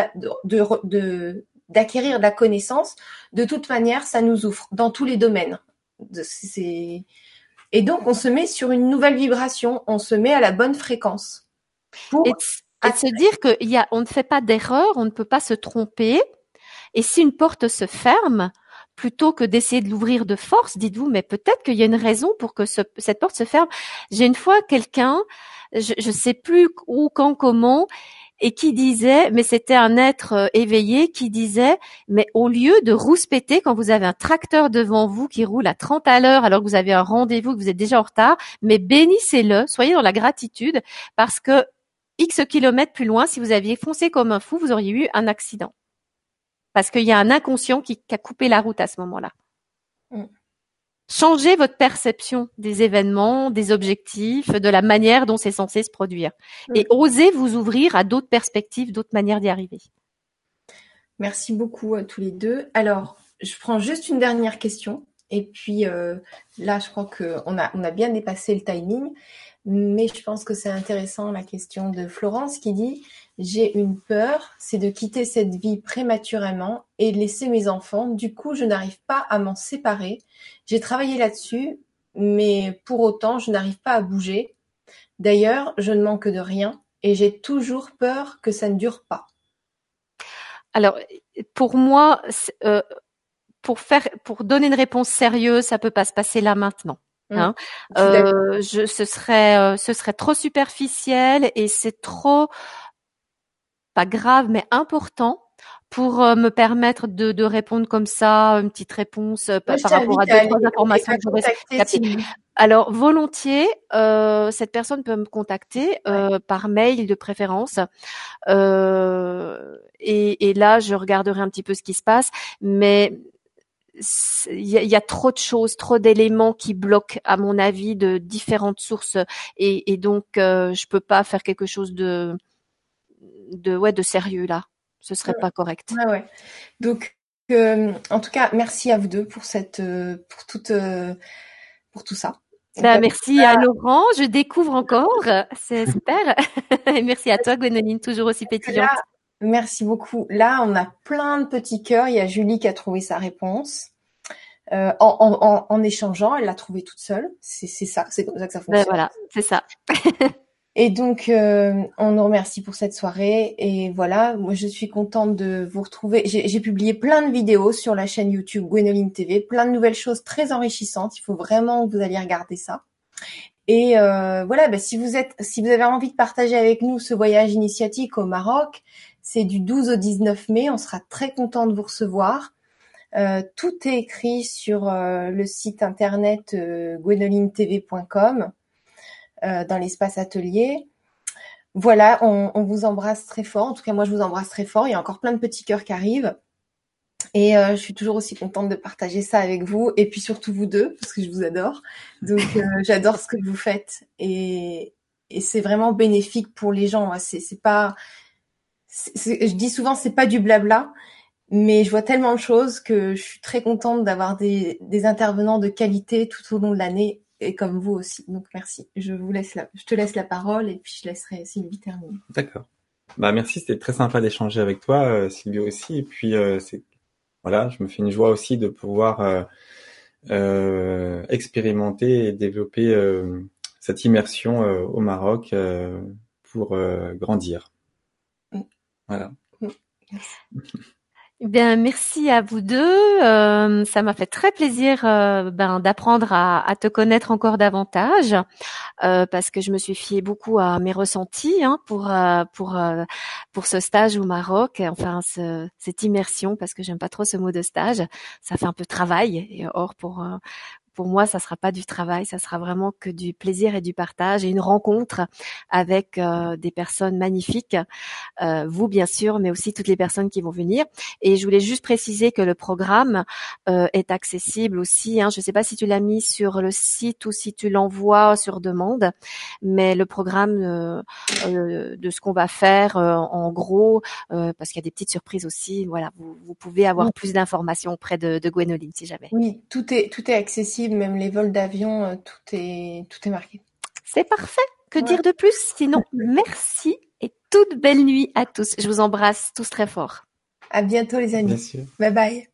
de, d'acquérir de la connaissance, de toute manière, ça nous ouvre dans tous les domaines. Et donc, on se met sur une nouvelle vibration, on se met à la bonne fréquence. et, de se dire qu'il y a, on ne fait pas d'erreur, on ne peut pas se tromper. Et si une porte se ferme, plutôt que d'essayer de l'ouvrir de force, dites-vous, mais peut-être qu'il y a une raison pour que cette porte se ferme. J'ai une fois quelqu'un, je ne sais plus où, quand, comment, et qui disait, mais c'était un être euh, éveillé qui disait, mais au lieu de rouspéter quand vous avez un tracteur devant vous qui roule à 30 à l'heure alors que vous avez un rendez-vous, que vous êtes déjà en retard, mais bénissez-le, soyez dans la gratitude parce que X kilomètres plus loin, si vous aviez foncé comme un fou, vous auriez eu un accident parce qu'il y a un inconscient qui, a coupé la route à ce moment-là. Mm. changer votre perception des événements, des objectifs, de la manière dont c'est censé se produire. Et oser vous ouvrir à d'autres perspectives, d'autres manières d'y arriver. Merci beaucoup à tous les deux. Alors, je prends juste une dernière question. Et puis euh, là, je crois qu'on a, on a bien dépassé le timing. Mais je pense que c'est intéressant la question de Florence qui dit J'ai une peur, c'est de quitter cette vie prématurément et de laisser mes enfants. Du coup, je n'arrive pas à m'en séparer. J'ai travaillé là-dessus, mais pour autant, je n'arrive pas à bouger. D'ailleurs, je ne manque de rien et j'ai toujours peur que ça ne dure pas. Alors, pour moi, euh, pour faire, pour donner une réponse sérieuse, ça peut pas se passer là maintenant. Mmh. Hein. Euh, je, ce serait, euh, ce serait trop superficiel et c'est trop pas grave mais important pour euh, me permettre de, de, répondre comme ça, une petite réponse par rapport à deux trois informations que j'aurais Alors volontiers, cette personne peut me contacter par mail de préférence, et, et, là je regarderai un petit peu ce qui se passe, mais il y, a trop de choses, trop d'éléments qui bloquent, à mon avis, de différentes sources, et, donc euh, je peux pas faire quelque chose de, de ouais, de sérieux là. Ce serait pas correct. Ouais, ouais. Donc, euh, en tout cas, merci à vous deux pour cette, euh, pour toute, euh, pour tout ça. Bah, merci à Laurent, je découvre encore, c'est super. Et merci à toi, Gwénoline, toujours aussi pétillante. Merci beaucoup. Là, on a plein de petits cœurs. Il y a Julie qui a trouvé sa réponse. Euh, en, échangeant, elle l'a trouvé toute seule. C'est ça, c'est comme ça que ça ben fonctionne. voilà, c'est ça. et donc, euh, on nous remercie pour cette soirée. Et voilà, moi, je suis contente de vous retrouver. J'ai publié plein de vidéos sur la chaîne YouTube Gwenoline TV, plein de nouvelles choses très enrichissantes. Il faut vraiment que vous alliez regarder ça. Et euh, voilà, ben, si vous êtes, si vous avez envie de partager avec nous ce voyage initiatique au Maroc, c'est du 12 au 19 mai. On sera très content de vous recevoir. Euh, tout est écrit sur euh, le site internet euh, euh, dans l'espace atelier. Voilà, on, vous embrasse très fort. En tout cas, moi, je vous embrasse très fort. Il y a encore plein de petits cœurs qui arrivent. Et je suis toujours aussi contente de partager ça avec vous. Et puis surtout vous deux, parce que je vous adore. Donc, j'adore ce que vous faites. Et, et c'est vraiment bénéfique pour les gens. C'est pas je dis souvent c'est pas du blabla, mais je vois tellement de choses que je suis très contente d'avoir des, intervenants de qualité tout au long de l'année et comme vous aussi. Donc merci. Je vous laisse la, je te laisse la parole et puis je laisserai Sylvie terminer. D'accord. Bah merci, c'était très sympa d'échanger avec toi, euh, Sylvie aussi. Et puis euh, c'est voilà, je me fais une joie aussi de pouvoir euh, euh expérimenter et développer cette immersion au Maroc pour grandir. Voilà. Eh bien, merci à vous deux. Euh, ça m'a fait très plaisir euh, ben, d'apprendre à, à, te connaître encore davantage, euh, parce que je me suis fiée beaucoup à mes ressentis hein, pour euh, pour euh, pour ce stage au Maroc. Enfin, ce, cette immersion, parce que j'aime pas trop ce mot de stage. Ça fait un peu travail. Et or, pour pour moi, ça sera pas du travail, ça sera vraiment que du plaisir et du partage et une rencontre avec euh, des personnes magnifiques, euh, vous bien sûr, mais aussi toutes les personnes qui vont venir. Et je voulais juste préciser que le programme euh, est accessible aussi. Hein, je ne sais pas si tu l'as mis sur le site ou si tu l'envoies sur demande, mais le programme de ce qu'on va faire en gros, parce qu'il y a des petites surprises aussi. Voilà, vous, vous pouvez avoir plus d'informations auprès de, de Gwénoline si jamais. Oui, tout est tout est accessible même les vols d'avion, euh, tout est, tout est marqué. C'est parfait. Que dire de plus? Sinon, merci et toute belle nuit à tous. Je vous embrasse tous très fort. À bientôt les amis. Bye bye.